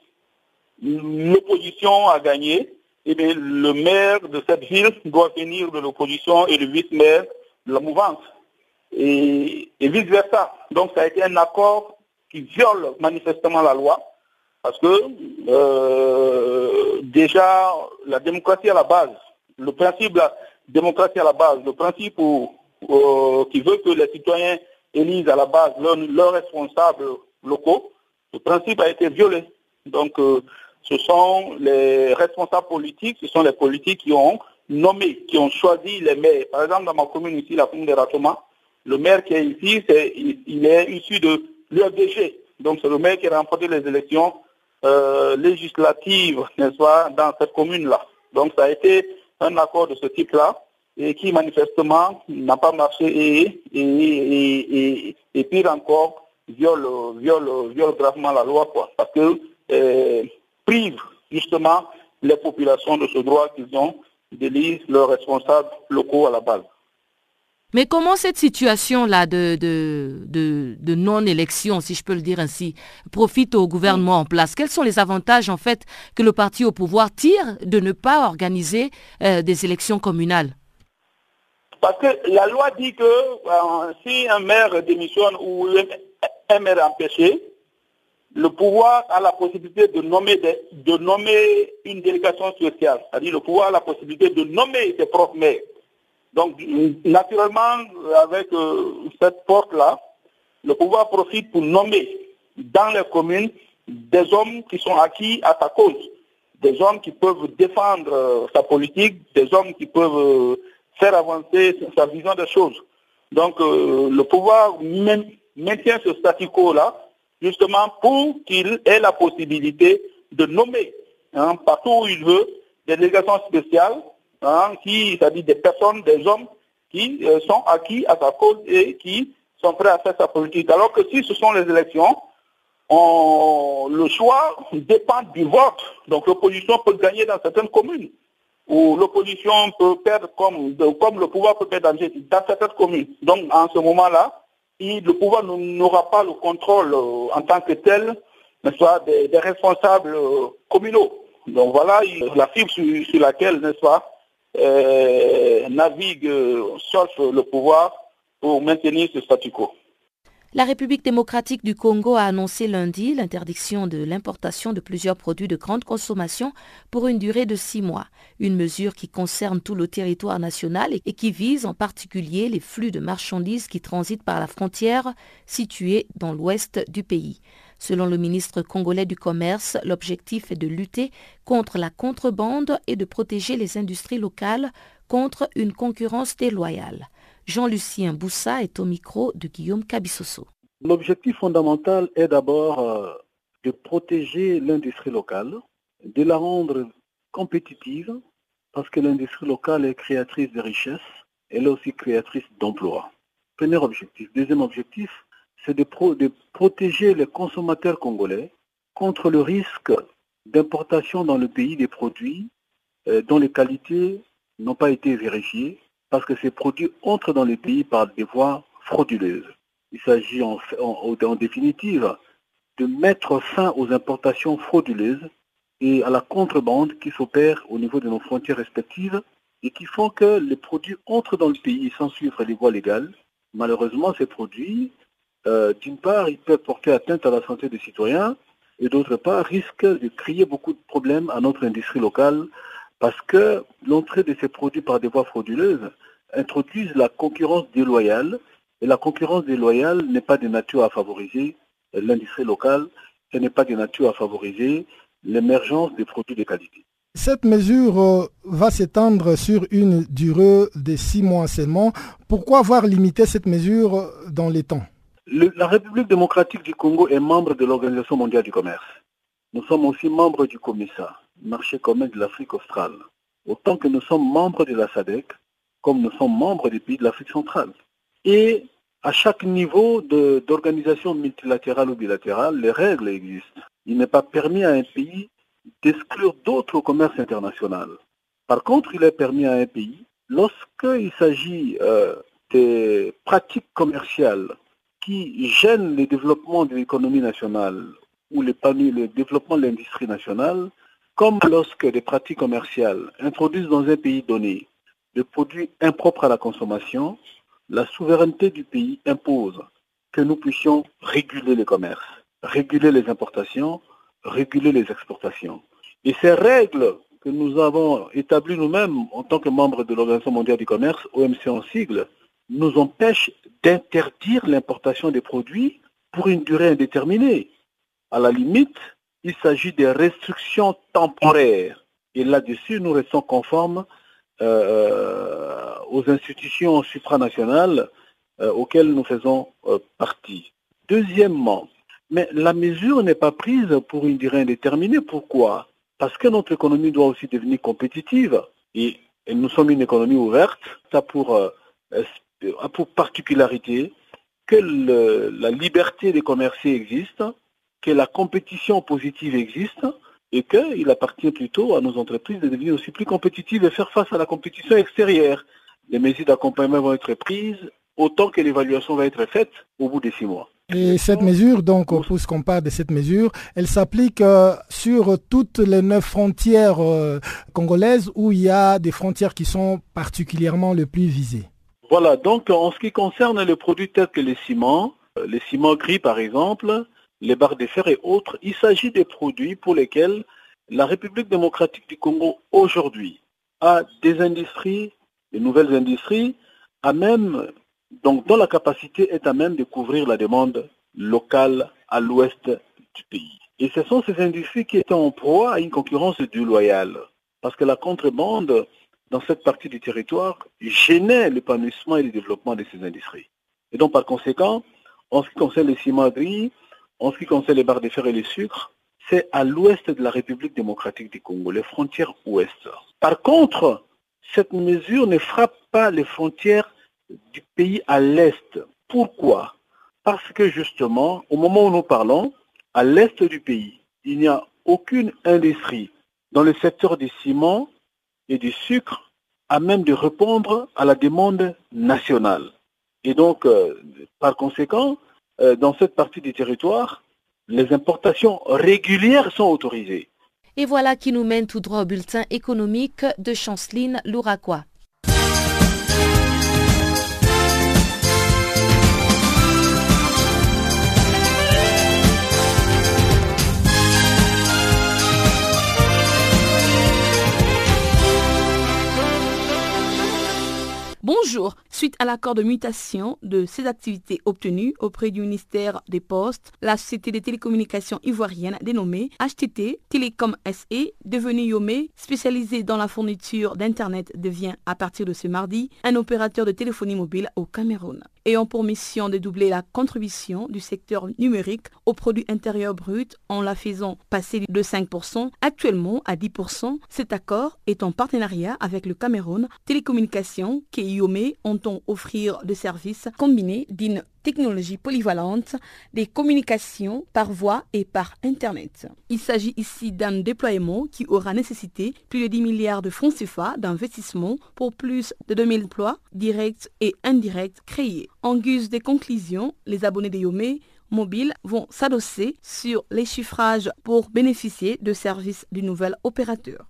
l'opposition a gagné, eh bien, le maire de cette ville doit venir de l'opposition et le vice-maire de la mouvance. Et, vice-versa. Donc ça a été un accord qui viole manifestement la loi. Parce que euh, déjà, la démocratie à la base, le principe de la démocratie à la base, le principe qui veut que les citoyens élisent à la base leurs responsables locaux, le principe a été violé. Donc, euh, ce sont les responsables politiques, ce sont les politiques qui ont nommé, qui ont choisi les maires. Par exemple, dans ma commune ici, la commune de Ratoma, le maire qui est ici, il, est issu de l'UFDG. Donc, c'est le maire qui a remporté les élections euh, législative, n'est-ce pas, dans cette commune-là. Donc ça a été un accord de ce type-là et qui manifestement n'a pas marché et, et, et, pire encore, viole, viole, viole gravement la loi, quoi, parce que euh, prive justement les populations de ce droit qu'ils ont d'élire leurs responsables locaux à la base. Mais comment cette situation-là de, non-élection, si je peux le dire ainsi, profite au gouvernement en place? Quels sont les avantages en fait que le parti au pouvoir tire de ne pas organiser euh, des élections communales? Parce que la loi dit que euh, si un maire démissionne ou un maire est empêché, le pouvoir a la possibilité de nommer, une délégation spéciale. C'est-à-dire le pouvoir a la possibilité de nommer ses propres maires. Donc, naturellement, avec euh, cette porte-là, le pouvoir profite pour nommer dans les communes des hommes qui sont acquis à sa cause, des hommes qui peuvent défendre euh, sa politique, des hommes qui peuvent euh, faire avancer sa vision des choses. Donc, le pouvoir maintient ce statu quo-là, justement pour qu'il ait la possibilité de nommer hein, partout où il veut des délégations spéciales Hein, qui, c'est-à-dire des personnes, des hommes qui euh, sont acquis à sa cause et qui sont prêts à faire sa politique. Alors que si ce sont les élections, le choix dépend du vote. Donc l'opposition peut gagner dans certaines communes, ou l'opposition peut perdre comme, le pouvoir peut perdre dans certaines communes. Donc en ce moment-là, le pouvoir n'aura pas le contrôle euh, en tant que tel, soit des, responsables euh, communaux. Donc voilà la fibre sur laquelle, n'est-ce pas, euh, navigue, cherche le pouvoir pour maintenir ce statu quo. La République démocratique du Congo a annoncé lundi l'interdiction de l'importation de plusieurs produits de grande consommation pour une durée de six mois, une mesure qui concerne tout le territoire national et qui vise en particulier les flux de marchandises qui transitent par la frontière située dans l'ouest du pays. Selon le ministre congolais du Commerce, l'objectif est de lutter contre la contrebande et de protéger les industries locales contre une concurrence déloyale. Jean-Lucien Boussa est au micro de Guillaume Cabissoso. L'objectif fondamental est d'abord euh, de protéger l'industrie locale, de la rendre compétitive, parce que l'industrie locale est créatrice de richesses, elle est aussi créatrice d'emplois. Premier objectif. Deuxième objectif, c'est de, protéger les consommateurs congolais contre le risque d'importation dans le pays des produits euh, dont les qualités n'ont pas été vérifiées parce que ces produits entrent dans le pays par des voies frauduleuses. Il s'agit en, définitive de mettre fin aux importations frauduleuses et à la contrebande qui s'opère au niveau de nos frontières respectives et qui font que les produits entrent dans le pays sans suivre les voies légales. Malheureusement, ces produits, euh, d'une part, ils peuvent porter atteinte à la santé des citoyens et d'autre part, risquent de créer beaucoup de problèmes à notre industrie locale parce que l'entrée de ces produits par des voies frauduleuses introduisent la concurrence déloyale, et la concurrence déloyale n'est pas de nature à favoriser l'industrie locale, elle n'est pas de nature à favoriser l'émergence des produits de qualité. Cette mesure euh, va s'étendre sur une durée de six mois seulement. Pourquoi avoir limité cette mesure euh, dans les temps? La République démocratique du Congo est membre de l'Organisation mondiale du commerce. Nous sommes aussi membres du COMISA, marché commun de l'Afrique australe. Autant que nous sommes membres de la SADEC, comme nous sommes membres des pays de l'Afrique centrale. Et à chaque niveau d'organisation multilatérale ou bilatérale, les règles existent. Il n'est pas permis à un pays d'exclure d'autres au commerce international. Par contre, il est permis à un pays, lorsqu'il s'agit euh, des pratiques commerciales qui gênent le développement de l'économie nationale ou le, le développement de l'industrie nationale, comme lorsque des pratiques commerciales introduisent dans un pays donné de produits impropres à la consommation, la souveraineté du pays impose que nous puissions réguler les commerces, réguler les importations, réguler les exportations. Et ces règles que nous avons établies nous-mêmes en tant que membres de l'Organisation mondiale du commerce, OMC en sigle, nous empêchent d'interdire l'importation des produits pour une durée indéterminée. À la limite, il s'agit des restrictions temporaires. Et là-dessus, nous restons conformes euh, aux institutions supranationales euh, auxquelles nous faisons euh, partie. Deuxièmement, mais la mesure n'est pas prise pour une durée indéterminée. Pourquoi? Parce que notre économie doit aussi devenir compétitive. Et, nous sommes une économie ouverte. Ça pour, a pour particularité que la liberté de commercer existe, que la compétition positive existe, et qu'il appartient plutôt à nos entreprises de devenir aussi plus compétitives et faire face à la compétition extérieure. Les mesures d'accompagnement vont être prises autant que l'évaluation va être faite au bout des six mois. Et cette mesure, donc, puisqu'on parle de cette mesure, elle s'applique euh, sur toutes les neuf frontières euh, congolaises où il y a des frontières qui sont particulièrement les plus visées. Voilà, donc en ce qui concerne les produits tels que les ciments, euh, les ciments gris par exemple, les barres de fer et autres, il s'agit des produits pour lesquels la République démocratique du Congo aujourd'hui a des industries, des nouvelles industries, à même, donc dont la capacité est à même de couvrir la demande locale à l'ouest du pays. Et ce sont ces industries qui étaient en proie à une concurrence déloyale, parce que la contrebande dans cette partie du territoire gênait l'épanouissement et le développement de ces industries. Et donc par conséquent, en ce qui concerne les cimenteries, en ce qui concerne les barres de fer et les sucres, c'est à l'ouest de la République démocratique du Congo, les frontières ouest. Par contre, cette mesure ne frappe pas les frontières du pays à l'est. Pourquoi? Parce que justement, au moment où nous parlons, à l'est du pays, il n'y a aucune industrie dans le secteur du ciment et du sucre à même de répondre à la demande nationale. Et donc, euh, par conséquent, euh, dans cette partie du territoire, les importations régulières sont autorisées. Et voilà qui nous mène tout droit au bulletin économique de Chanceline Louraquois. Bonjour, Suite à l'accord de mutation de ces activités obtenues auprès du ministère des Postes, la société de télécommunications ivoirienne dénommée HTT Télécom SE, devenue Yomé, spécialisée dans la fourniture d'Internet, devient à partir de ce mardi un opérateur de téléphonie mobile au Cameroun ayant pour mission de doubler la contribution du secteur numérique au produit intérieur brut en la faisant passer de 5% actuellement à 10%. Cet accord est en partenariat avec le Cameroun Télécommunications qui Yomé offrir des services combinés d'une technologie polyvalente des communications par voie et par Internet? Il s'agit ici d'un déploiement qui aura nécessité plus de 10 milliards de francs CFA d'investissement pour plus de 2000 emplois directs et indirects créés. En guise de conclusion, les abonnés de Yomé mobiles vont s'adosser sur les chiffrages pour bénéficier de services du nouvel opérateur.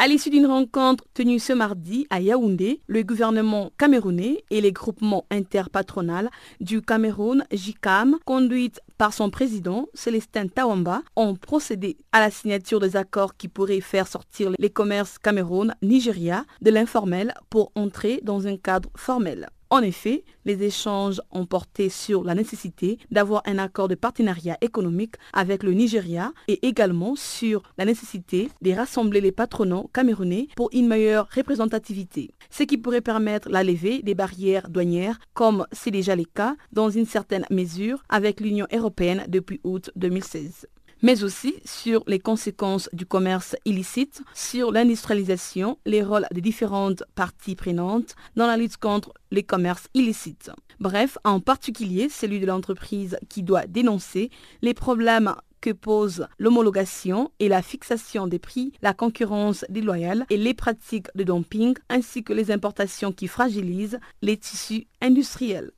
À l'issue d'une rencontre tenue ce mardi à Yaoundé, le gouvernement camerounais et les groupements interpatronales du Cameroun, JICAM, conduites par son président, Célestin Tawamba, ont procédé à la signature des accords qui pourraient faire sortir les commerces Cameroun-Nigeria de l'informel pour entrer dans un cadre formel. En effet, les échanges ont porté sur la nécessité d'avoir un accord de partenariat économique avec le Nigeria et également sur la nécessité de rassembler les patronats camerounais pour une meilleure représentativité, ce qui pourrait permettre la levée des barrières douanières comme c'est déjà le cas dans une certaine mesure avec l'Union européenne depuis août 2016 mais aussi sur les conséquences du commerce illicite, sur l'industrialisation, les rôles des différentes parties prenantes dans la lutte contre les commerces illicites. Bref, en particulier celui de l'entreprise qui doit dénoncer les problèmes que pose l'homologation et la fixation des prix, la concurrence déloyale et les pratiques de dumping, ainsi que les importations qui fragilisent les tissus industriels.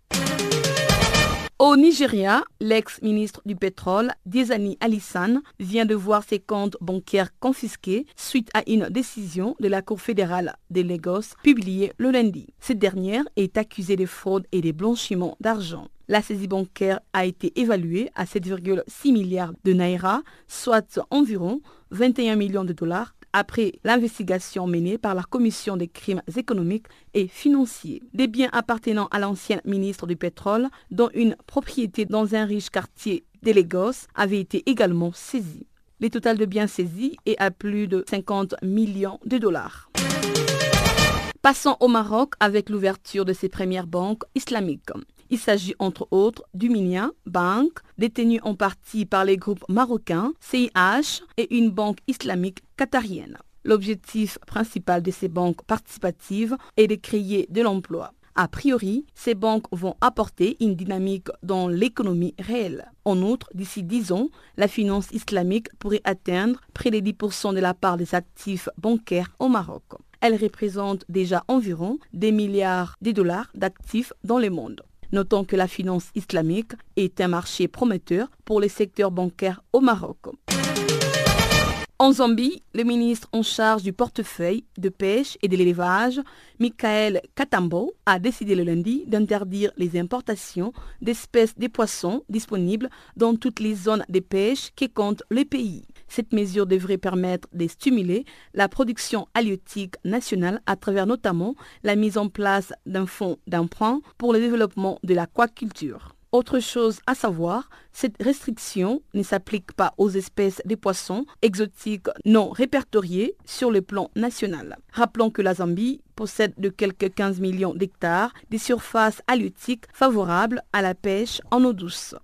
Au Nigeria, l'ex-ministre du pétrole, Diezani Alissan, vient de voir ses comptes bancaires confisqués suite à une décision de la Cour fédérale de Lagos publiée le lundi. Cette dernière est accusée de fraude et de blanchiment d'argent. La saisie bancaire a été évaluée à 7,6 milliards de naira, soit environ 21 millions de dollars après l'investigation menée par la Commission des crimes économiques et financiers. Des biens appartenant à l'ancien ministre du pétrole, dont une propriété dans un riche quartier de Lagos, avait été également saisis. Le total de biens saisis est à plus de 50 millions de dollars. Passons au Maroc avec l'ouverture de ses premières banques islamiques. Il s'agit entre autres du Minia Bank, détenue en partie par les groupes marocains CIH et une banque islamique qatarienne. L'objectif principal de ces banques participatives est de créer de l'emploi. A priori, ces banques vont apporter une dynamique dans l'économie réelle. En outre, d'ici 10 ans, la finance islamique pourrait atteindre près de 10% de la part des actifs bancaires au Maroc. Elle représente déjà environ des milliards de dollars d'actifs dans le monde. Notons que la finance islamique est un marché prometteur pour les secteurs bancaires au Maroc. En Zambie, le ministre en charge du portefeuille de pêche et de l'élevage, Michael Katambo, a décidé le lundi d'interdire les importations d'espèces de poissons disponibles dans toutes les zones de pêche qui comptent le pays. Cette mesure devrait permettre de stimuler la production halieutique nationale à travers notamment la mise en place d'un fonds d'emprunt pour le développement de l'aquaculture. Autre chose à savoir, cette restriction ne s'applique pas aux espèces de poissons exotiques non répertoriées sur le plan national. Rappelons que la Zambie possède de quelques 15 millions d'hectares des surfaces halieutiques favorables à la pêche en eau douce.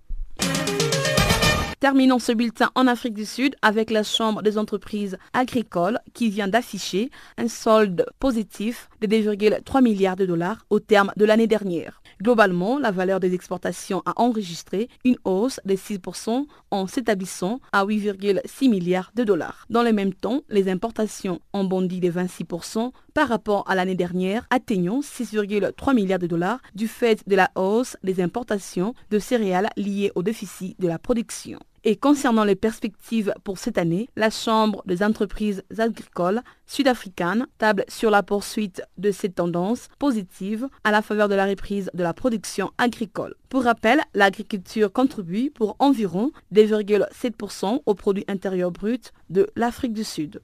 Terminons ce bulletin en Afrique du Sud avec la Chambre des entreprises agricoles qui vient d'afficher un solde positif de 2,3 milliards de dollars au terme de l'année dernière. Globalement, la valeur des exportations a enregistré une hausse de 6% en s'établissant à 8,6 milliards de dollars. Dans le même temps, les importations ont bondi de 26% par rapport à l'année dernière, atteignant 6,3 milliards de dollars du fait de la hausse des importations de céréales liées au déficit de la production. Et concernant les perspectives pour cette année, la Chambre des entreprises agricoles sud-africaines table sur la poursuite de cette tendance positive à la faveur de la reprise de la production agricole. Pour rappel, l'agriculture contribue pour environ 2,7% au produit intérieur brut de l'Afrique du Sud.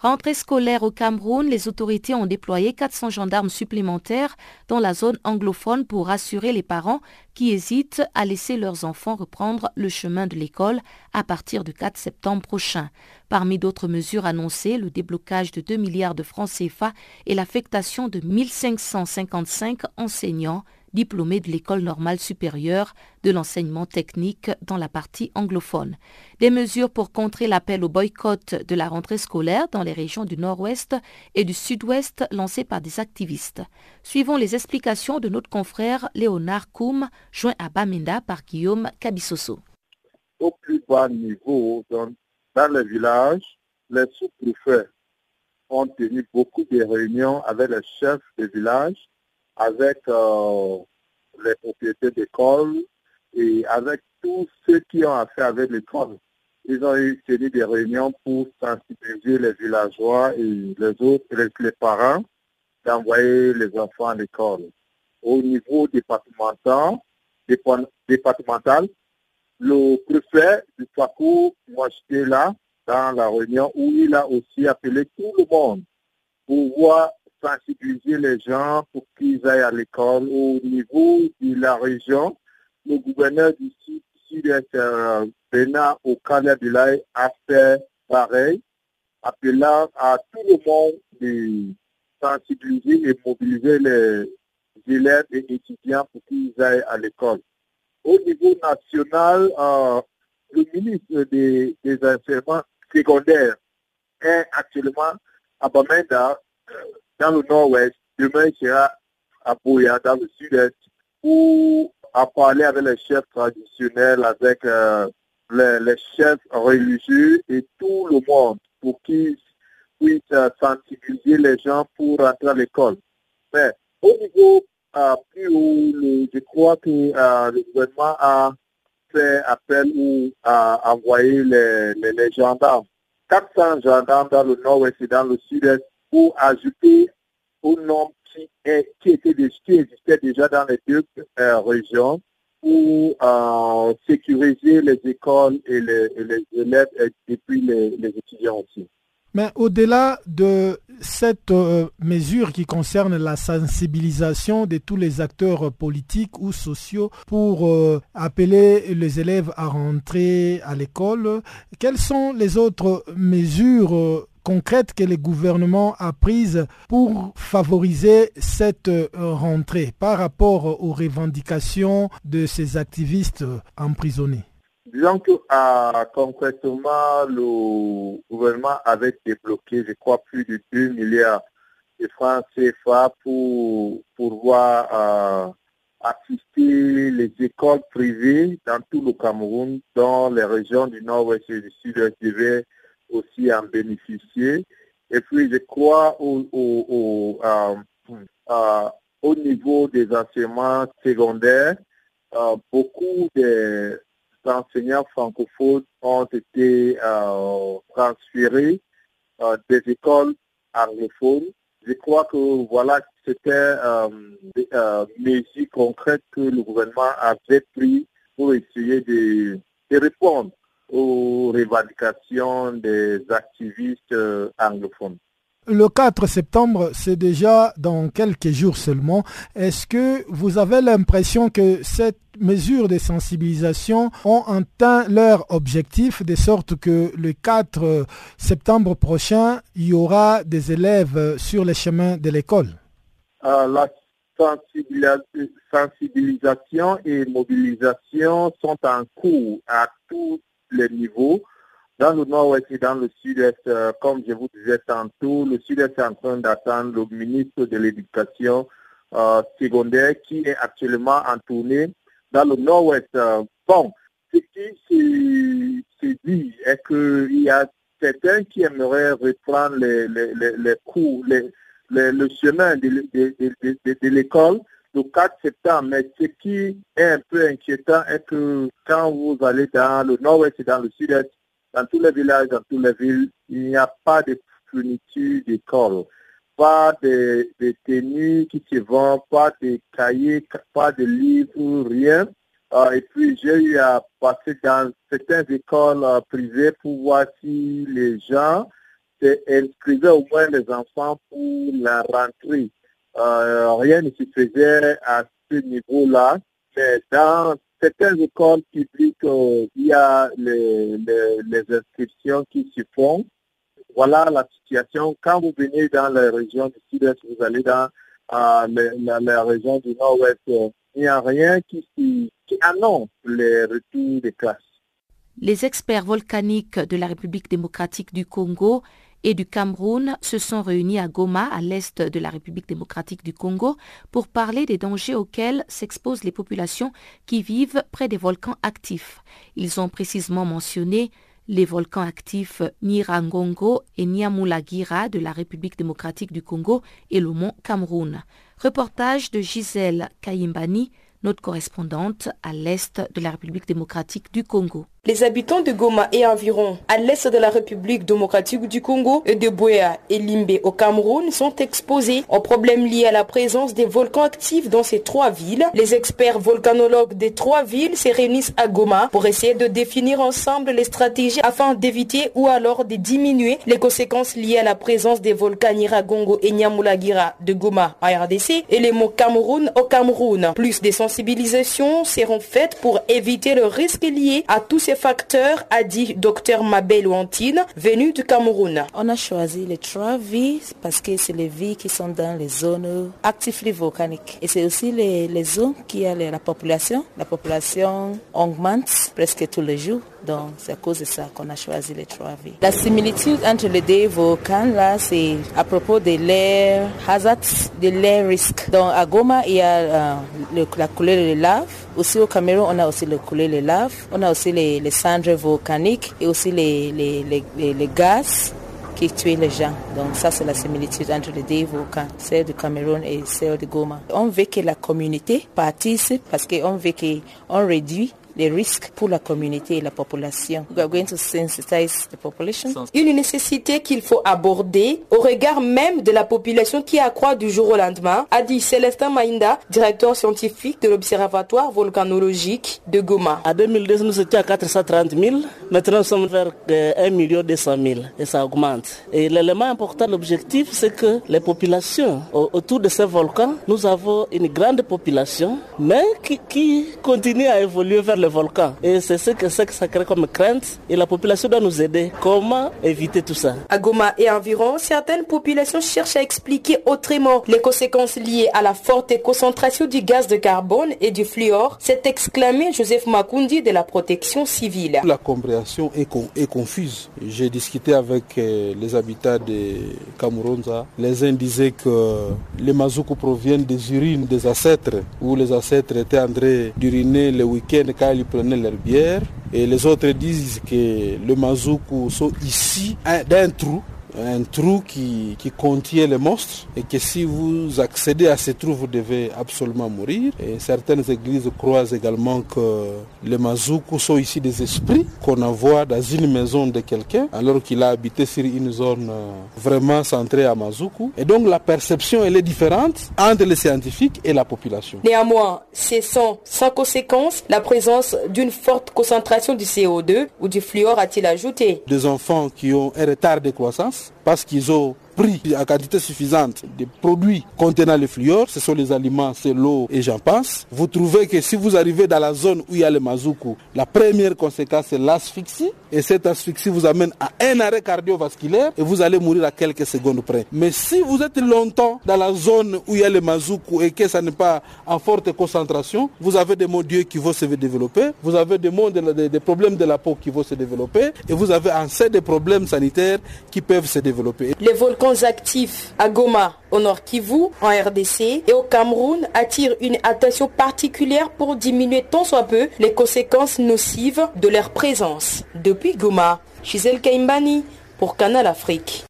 Rentrée scolaire au Cameroun, les autorités ont déployé 400 gendarmes supplémentaires dans la zone anglophone pour rassurer les parents qui hésitent à laisser leurs enfants reprendre le chemin de l'école à partir du 4 septembre prochain. Parmi d'autres mesures annoncées, le déblocage de 2 milliards de francs CFA et l'affectation de 1555 enseignants diplômés de l'école normale supérieure de l'enseignement technique dans la partie anglophone. Des mesures pour contrer l'appel au boycott de la rentrée scolaire dans les régions du nord-ouest et du sud-ouest lancées par des activistes. Suivons les explications de notre confrère Léonard Koum, joint à Bamenda par Guillaume Cabissoso. Au plus bas niveau, dans, dans les les sous-préfets ont tenu beaucoup de réunions avec les chefs des villages avec euh, les propriétés d'école et avec tous ceux qui ont affaire avec l'école. Ils ont eu des réunions pour sensibiliser les villageois et les autres, les, parents, d'envoyer les enfants à l'école. Au niveau départemental, départemental, le préfet du parcours, moi j'étais là dans la réunion où il a aussi appelé tout le monde pour voir sensibiliser les gens pour qu'ils aillent à l'école. Au niveau de la région, le gouverneur du sud-est, euh, Bena Okala a fait pareil, appelant à tout le monde de sensibiliser et mobiliser les élèves et étudiants pour qu'ils aillent à l'école. Au niveau national, euh, le ministre des, enseignements secondaires est actuellement à Bamenda dans le nord-ouest, demain il sera à Bouya, dans le sud-est, pour à parler avec les chefs traditionnels, avec euh, les, chefs religieux et tout le monde pour qu'ils puissent euh, sensibiliser les gens pour rentrer à l'école. Mais au niveau euh, plus je crois que le gouvernement a fait appel ou a envoyé les, les, les gendarmes. 400 gendarmes dans le nord-ouest et dans le sud-est pour ajouter au nombre qui, existait déjà dans les deux euh, régions pour euh, sécuriser les écoles et les, élèves et, puis les, étudiants aussi. Mais au-delà de cette euh, mesure qui concerne la sensibilisation de tous les acteurs politiques ou sociaux pour appeler les élèves à rentrer à l'école, quelles sont les autres mesures concrètes que le gouvernement a prises pour favoriser cette euh, rentrée par rapport aux revendications de ces activistes emprisonnés? Disons que concrètement, le gouvernement avait débloqué, je crois, plus de 2 milliards de francs CFA pour pouvoir assister les écoles privées dans tout le Cameroun, dans les régions du nord-ouest et du sud-est aussi en bénéficier. Et puis, je crois au, au, au niveau des enseignements secondaires, beaucoup des enseignants francophones ont été transférés des écoles anglophones. Je crois que voilà, c'était des mesures concrètes que le gouvernement avait pris pour essayer de, de répondre aux revendications des activistes euh, anglophones. Le 4 septembre, c'est déjà dans quelques jours seulement. Est-ce que vous avez l'impression que cette mesure de sensibilisation ont atteint leur objectif de sorte que le 4 septembre prochain, il y aura des élèves sur les chemins de l'école euh, La sensibilisation et mobilisation sont en cours à tous les niveaux. Dans le nord-ouest et dans le sud-est, euh, comme je vous disais tantôt, le sud-est est en train d'attendre le ministre de l'Éducation euh, secondaire qui est actuellement en tournée dans le nord-ouest. Euh, bon, ce qui se, dit est qu'il y a certains qui aimeraient reprendre les, les, les, cours, les, le chemin de, de, de, de l'école le 4 septembre. Mais ce qui est un peu inquiétant est que quand vous allez dans le nord-ouest et dans le sud-est, dans tous les villages, dans toutes les villes, il n'y a pas de fourniture d'école, pas de, tenues qui se vendent, pas de cahiers, pas de livres, rien. Euh, et puis j'ai eu à passer dans certaines écoles euh, privées pour voir si les gens inscrivait au moins les enfants pour la rentrée. Euh, rien ne se faisait à ce niveau-là, mais dans certaines écoles publiques, il y a les, inscriptions qui se font. Voilà la situation. Quand vous venez dans la région du sud-est, vous allez dans euh, la, région du nord-ouest, il n'y a rien qui, qui annonce les retours des classes. Les experts volcaniques de la République démocratique du Congo et du Cameroun se sont réunis à Goma, à l'est de la République démocratique du Congo, pour parler des dangers auxquels s'exposent les populations qui vivent près des volcans actifs. Ils ont précisément mentionné les volcans actifs Nirangongo et Nyamulagira de la République démocratique du Congo et le mont Cameroun. Reportage de Gisèle Kayimbani, notre correspondante à l'est de la République démocratique du Congo. Les habitants de Goma et environ à l'est de la République démocratique du Congo et de Bouéa et Limbe au Cameroun sont exposés aux problèmes liés à la présence des volcans actifs dans ces trois villes. Les experts volcanologues des trois villes se réunissent à Goma pour essayer de définir ensemble les stratégies afin d'éviter ou alors de diminuer les conséquences liées à la présence des volcans Niragongo et Nyamulagira de Goma en RDC et les mots Cameroun au Cameroun. Plus de sensibilisations seront faites pour éviter le risque lié à tous ces facteurs, a dit Dr Mabel Ouantine, venu du Cameroun. On a choisi les trois vies parce que c'est les vies qui sont dans les zones actives volcaniques. Et c'est aussi les, zones qui a la population. La population augmente presque tous les jours. Donc c'est à cause de ça qu'on a choisi les trois vies. La similitude entre les deux volcans là, c'est à propos de l'air hazard, de l'air risque. Donc à Goma, il y a euh, la coulée de lave. Aussi au Cameroun, on a aussi le coulée de lave. On a aussi les, cendres volcaniques et aussi les, les, les, gaz qui tuent les gens. Donc ça, c'est la similitude entre les deux volcans, celle du Cameroun et celle de Goma. On veut que la communauté participe parce qu'on veut qu'on réduit les risques pour la communauté et la population. We are going to sensitize the population. Une nécessité qu'il faut aborder au regard même de la population qui accroît du jour au lendemain, a dit Célestin Maïnda, directeur scientifique de l'Observatoire volcanologique de Goma. En 2002, nous étions à 430 000. Maintenant, nous sommes vers 1 million 200 000 et ça augmente. Et l'élément important, l'objectif, c'est que les populations autour de ces volcans, nous avons une grande population, mais qui, qui continue à évoluer vers le volcan. Et c'est ce que, ça crée comme crainte. Et la population doit nous aider. Comment éviter tout ça? À Goma et environ, certaines populations cherchent à expliquer autrement les conséquences liées à la forte concentration du gaz de carbone et du fluor. s'est exclamé Joseph Makundi de la protection civile. La compréhension est, confuse. J'ai discuté avec euh, les habitants de Kamuronza. Les uns disaient que les mazoukou proviennent des urines des ancêtres, où les ancêtres étaient en train d'uriner le week-end ils prenaient leur bière. Et les autres disent que le mazoukou sont ici d'un trou un trou qui, qui, contient les monstres et que si vous accédez à ce trou, vous devez absolument mourir. Et certaines églises croient également que les mazoukou sont ici des esprits qu'on envoie dans une maison de quelqu'un alors qu'il a habité sur une zone euh, vraiment centrée à Mazoukou. Et donc la perception, elle est différente entre les scientifiques et la population. Néanmoins, c'est sans, sans conséquence la présence d'une forte concentration du CO2 ou du fluor, a-t-il ajouté. Des enfants qui ont un retard de croissance parce pris à quantité suffisante des produits contenant le fluor, ce sont les aliments, c'est l'eau et j'en passe, vous trouvez que si vous arrivez dans la zone où il y a le mazoukou, la première conséquence c'est l'asphyxie et cette asphyxie vous amène à un arrêt cardiovasculaire et vous allez mourir à quelques secondes près. Mais si vous êtes longtemps dans la zone où il y a le mazoukou et que ça n'est pas en forte concentration, vous avez des maux qui vont se développer, vous avez des, des problèmes de la peau qui vont se développer et vous avez assez de problèmes sanitaires qui peuvent se développer. Actifs à Goma, au Nord Kivu, en RDC et au Cameroun attirent une attention particulière pour diminuer tant soit peu les conséquences nocives de leur présence. Depuis Goma, Gisèle Kaimbani pour Canal Afrique.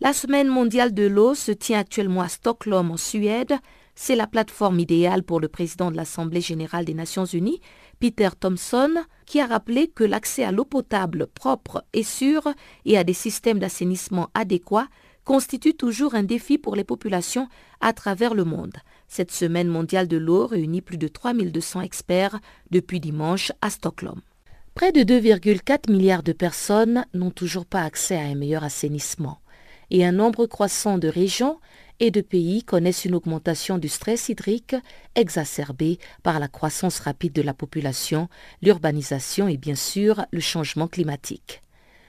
La semaine mondiale de l'eau se tient actuellement à Stockholm en Suède. C'est la plateforme idéale pour le président de l'Assemblée générale des Nations unies, Peter Thompson, qui a rappelé que l'accès à l'eau potable propre et sûre et à des systèmes d'assainissement adéquats constitue toujours un défi pour les populations à travers le monde. Cette semaine mondiale de l'eau réunit plus de 3200 experts depuis dimanche à Stockholm. Près de 2,4 milliards de personnes n'ont toujours pas accès à un meilleur assainissement. et un nombre croissant de régions et de pays connaissent une augmentation du stress hydrique exacerbée par la croissance rapide de la population, l'urbanisation et bien sûr le changement climatique.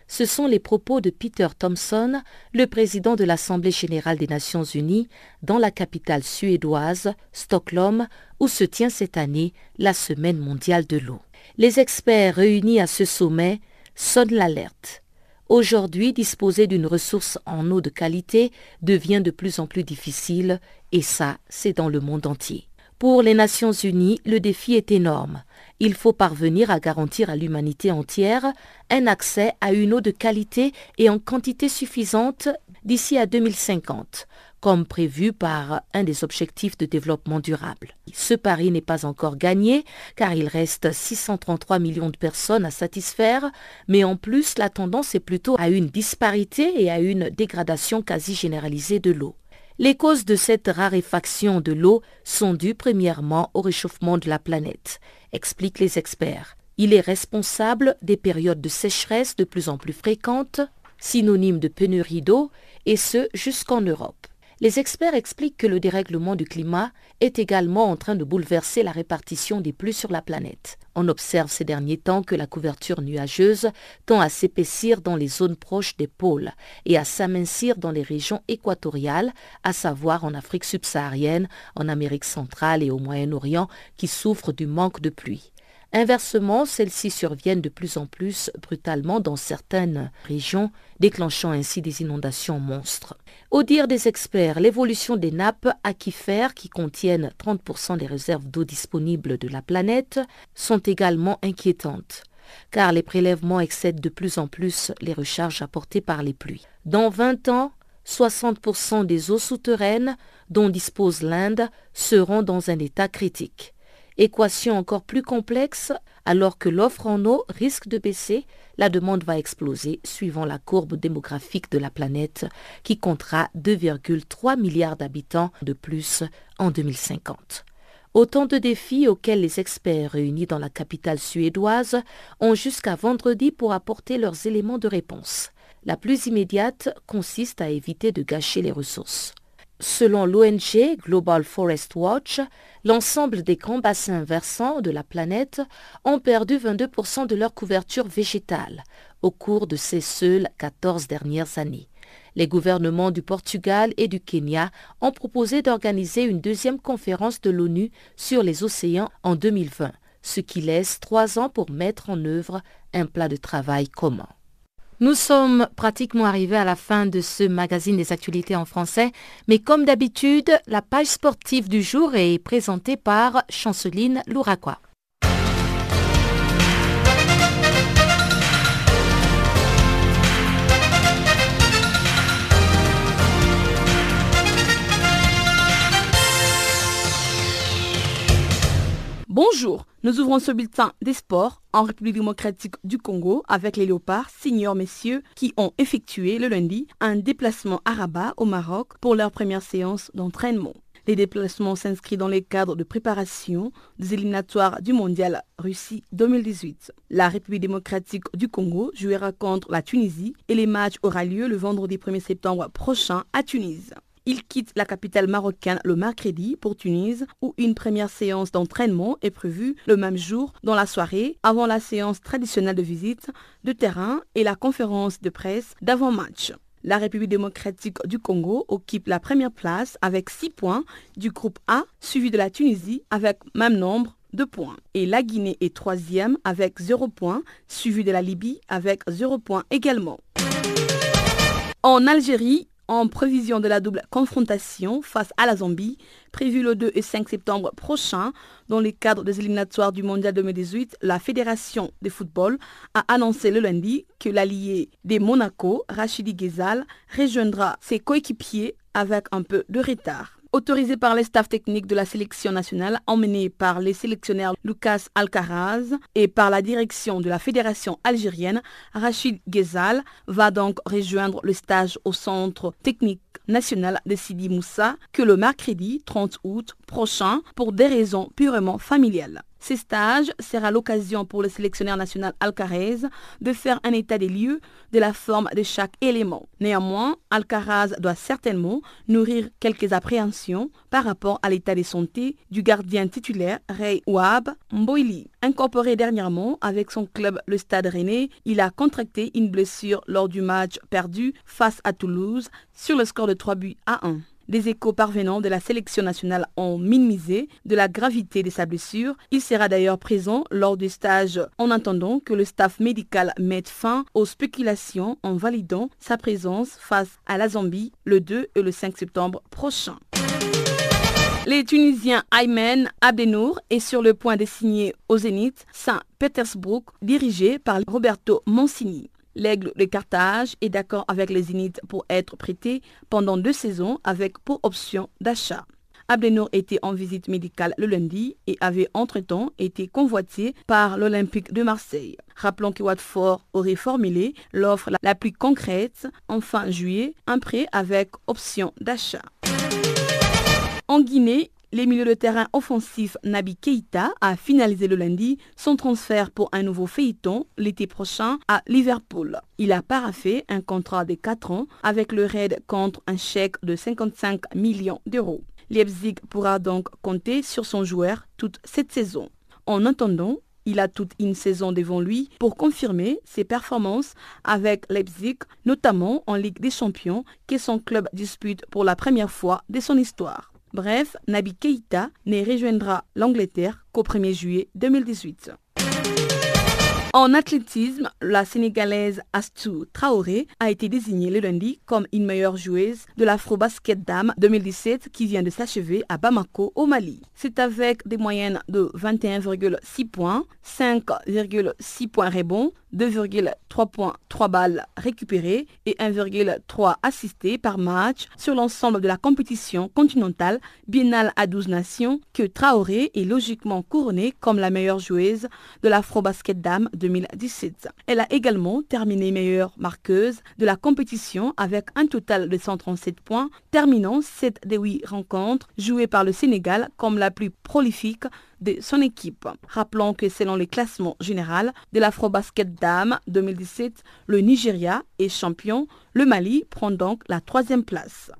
Ce sont les propos de Peter Thompson, le président de l'Assemblée générale des Nations unies, dans la capitale suédoise, Stockholm, où se tient cette année la Semaine mondiale de l'eau. Les experts réunis à ce sommet sonnent l'alerte. Aujourd'hui, disposer d'une ressource en eau de qualité devient de plus en plus difficile, et ça, c'est dans le monde entier. Pour les Nations Unies, le défi est énorme. Il faut parvenir à garantir à l'humanité entière un accès à une eau de qualité et en quantité suffisante d'ici à 2050, comme prévu par un des objectifs de développement durable. Ce pari n'est pas encore gagné car il reste 633 millions de personnes à satisfaire, mais en plus la tendance est plutôt à une disparité et à une dégradation quasi généralisée de l'eau. Les causes de cette raréfaction de l'eau sont dues premièrement au réchauffement de la planète, expliquent les experts. Il est responsable des périodes de sécheresse de plus en plus fréquentes, synonymes de pénurie d'eau, et ce jusqu'en Europe. Les experts expliquent que le dérèglement du climat est également en train de bouleverser la répartition des pluies sur la planète. On observe ces derniers temps que la couverture nuageuse tend à s'épaissir dans les zones proches des pôles et à s'amincir dans les régions équatoriales, à savoir en Afrique subsaharienne, en Amérique centrale et au Moyen-Orient, qui souffrent du manque de pluie. Inversement, celles-ci surviennent de plus en plus brutalement dans certaines régions, déclenchant ainsi des inondations monstres. Au dire des experts, l'évolution des nappes aquifères qui contiennent 30% des réserves d'eau disponibles de la planète sont également inquiétantes car les prélèvements excèdent de plus en plus les recharges apportées par les pluies. Dans 20 ans, 60% des eaux souterraines dont dispose l'Inde seront dans un état critique. Équation encore plus complexe, alors que l'offre en eau risque de baisser, la demande va exploser suivant la courbe démographique de la planète qui comptera 2,3 milliards d'habitants de plus en 2050. Autant de défis auxquels les experts réunis dans la capitale suédoise ont jusqu'à vendredi pour apporter leurs éléments de réponse. La plus immédiate consiste à éviter de gâcher les ressources. Selon l'ONG Global Forest Watch, l'ensemble des grands bassins versants de la planète ont perdu 22% de leur couverture végétale au cours de ces seules 14 dernières années. Les gouvernements du Portugal et du Kenya ont proposé d'organiser une deuxième conférence de l'ONU sur les océans en 2020, ce qui laisse trois ans pour mettre en œuvre un plan de travail commun. Nous sommes pratiquement arrivés à la fin de ce magazine des actualités en français, mais comme d'habitude, la page sportive du jour est présentée par Chanceline Louraquois. Bonjour, nous ouvrons ce bulletin des sports en République démocratique du Congo avec les léopards, seniors messieurs, qui ont effectué le lundi un déplacement à Rabat au Maroc pour leur première séance d'entraînement. Les déplacements s'inscrivent dans les cadres de préparation des éliminatoires du Mondial Russie 2018. La République démocratique du Congo jouera contre la Tunisie et les matchs aura lieu le vendredi 1er septembre prochain à Tunis. Il quitte la capitale marocaine le mercredi pour Tunis où une première séance d'entraînement est prévue le même jour dans la soirée avant la séance traditionnelle de visite de terrain et la conférence de presse d'avant-match. La République démocratique du Congo occupe la première place avec 6 points du groupe A, suivi de la Tunisie avec même nombre de points. Et la Guinée est troisième avec 0 points, suivi de la Libye avec 0 points également. En Algérie, en prévision de la double confrontation face à la Zambie, prévue le 2 et 5 septembre prochain, dans le cadre des éliminatoires du Mondial 2018, la Fédération de football a annoncé le lundi que l'allié des Monaco, Rachidi Ghezal, rejoindra ses coéquipiers avec un peu de retard. Autorisé par les staffs techniques de la sélection nationale, emmené par les sélectionnaires Lucas Alcaraz et par la direction de la fédération algérienne, Rachid Ghezal va donc rejoindre le stage au centre technique national de Sidi Moussa que le mercredi 30 août prochain pour des raisons purement familiales. Ces stages sera l'occasion pour le sélectionneur national Alcarez de faire un état des lieux de la forme de chaque élément. Néanmoins, Alcaraz doit certainement nourrir quelques appréhensions par rapport à l'état de santé du gardien titulaire Ray Ouab Mboili. Incorporé dernièrement avec son club le Stade Rennais, il a contracté une blessure lors du match perdu face à Toulouse sur le score de 3 buts à 1. Des échos parvenant de la sélection nationale ont minimisé de la gravité de sa blessure. Il sera d'ailleurs présent lors du stage en attendant que le staff médical mette fin aux spéculations en validant sa présence face à la Zambie le 2 et le 5 septembre prochain. Les Tunisiens Aymen Abdenour est sur le point de signer au Zénith Saint-Pétersbourg dirigé par Roberto Mancini. L'Aigle de Carthage est d'accord avec les Zénith pour être prêté pendant deux saisons avec pour option d'achat. Abdenour était en visite médicale le lundi et avait entre-temps été convoité par l'Olympique de Marseille. Rappelons que Watford aurait formulé l'offre la plus concrète en fin juillet, un prêt avec option d'achat. En Guinée, les milieux de terrain offensif Nabi Keita a finalisé le lundi son transfert pour un nouveau feuilleton l'été prochain à Liverpool. Il a paraffé un contrat de 4 ans avec le Red contre un chèque de 55 millions d'euros. Leipzig pourra donc compter sur son joueur toute cette saison. En attendant, il a toute une saison devant lui pour confirmer ses performances avec Leipzig, notamment en Ligue des Champions, que son club dispute pour la première fois de son histoire. Bref, Nabi Keita ne rejoindra l'Angleterre qu'au 1er juillet 2018. En athlétisme, la Sénégalaise Astou Traoré a été désignée le lundi comme une meilleure joueuse de l'Afro-Basket Dame 2017 qui vient de s'achever à Bamako au Mali. C'est avec des moyennes de 21,6 points, 5,6 points rebonds, 2,3 points 3 balles récupérées et 1,3 assistés par match sur l'ensemble de la compétition continentale biennale à 12 nations que Traoré est logiquement couronnée comme la meilleure joueuse de l'Afro-Basket Dame 2017. Elle a également terminé meilleure marqueuse de la compétition avec un total de 137 points, terminant 7 des 8 rencontres jouées par le Sénégal comme la plus prolifique son équipe. Rappelons que selon le classement général de l'Afro-Basket Dame 2017, le Nigeria est champion. Le Mali prend donc la troisième place.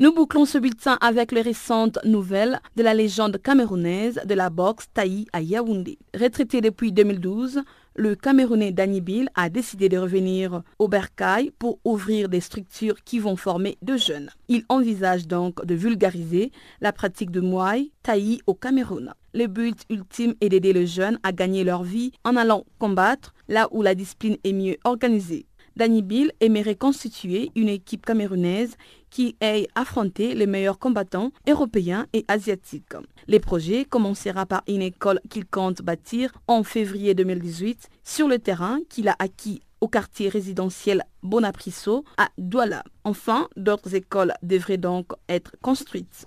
Nous bouclons ce bulletin avec les récentes nouvelles de la légende camerounaise de la boxe Taï à Yaoundé. Retraité depuis 2012, le Camerounais Danny Bill a décidé de revenir au Bercail pour ouvrir des structures qui vont former de jeunes. Il envisage donc de vulgariser la pratique de Muay Thai au Cameroun. Le but ultime est d'aider les jeunes à gagner leur vie en allant combattre là où la discipline est mieux organisée. Danny Bill aimerait constituer une équipe camerounaise qui ait affronté les meilleurs combattants européens et asiatiques. Le projet commencera par une école qu'il compte bâtir en février 2018 sur le terrain qu'il a acquis au quartier résidentiel Bonaprisso à Douala. Enfin, d'autres écoles devraient donc être construites.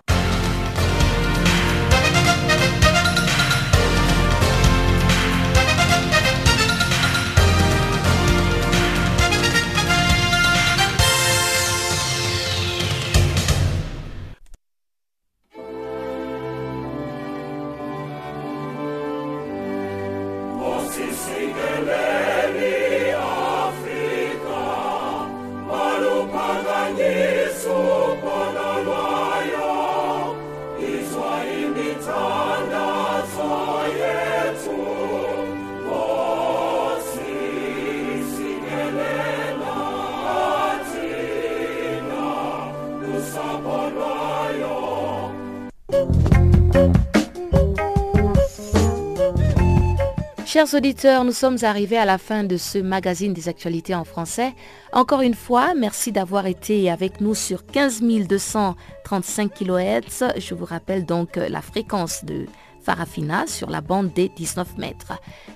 Chers auditeurs, nous sommes arrivés à la fin de ce magazine des actualités en français. Encore une fois, merci d'avoir été avec nous sur 15 235 kHz. Je vous rappelle donc la fréquence de Farafina sur la bande des 19 mètres.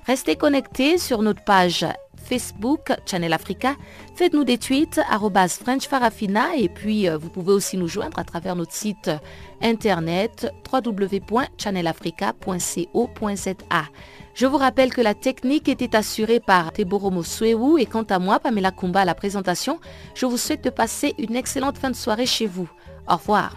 Restez connectés sur notre page Facebook, Channel Africa. Faites-nous des tweets, French Farafina, et puis euh, vous pouvez aussi nous joindre à travers notre site internet www.channelafrica.co.za. Je vous rappelle que la technique était assurée par Teboromo Suewu et quant à moi, Pamela Kumba à la présentation, je vous souhaite de passer une excellente fin de soirée chez vous. Au revoir.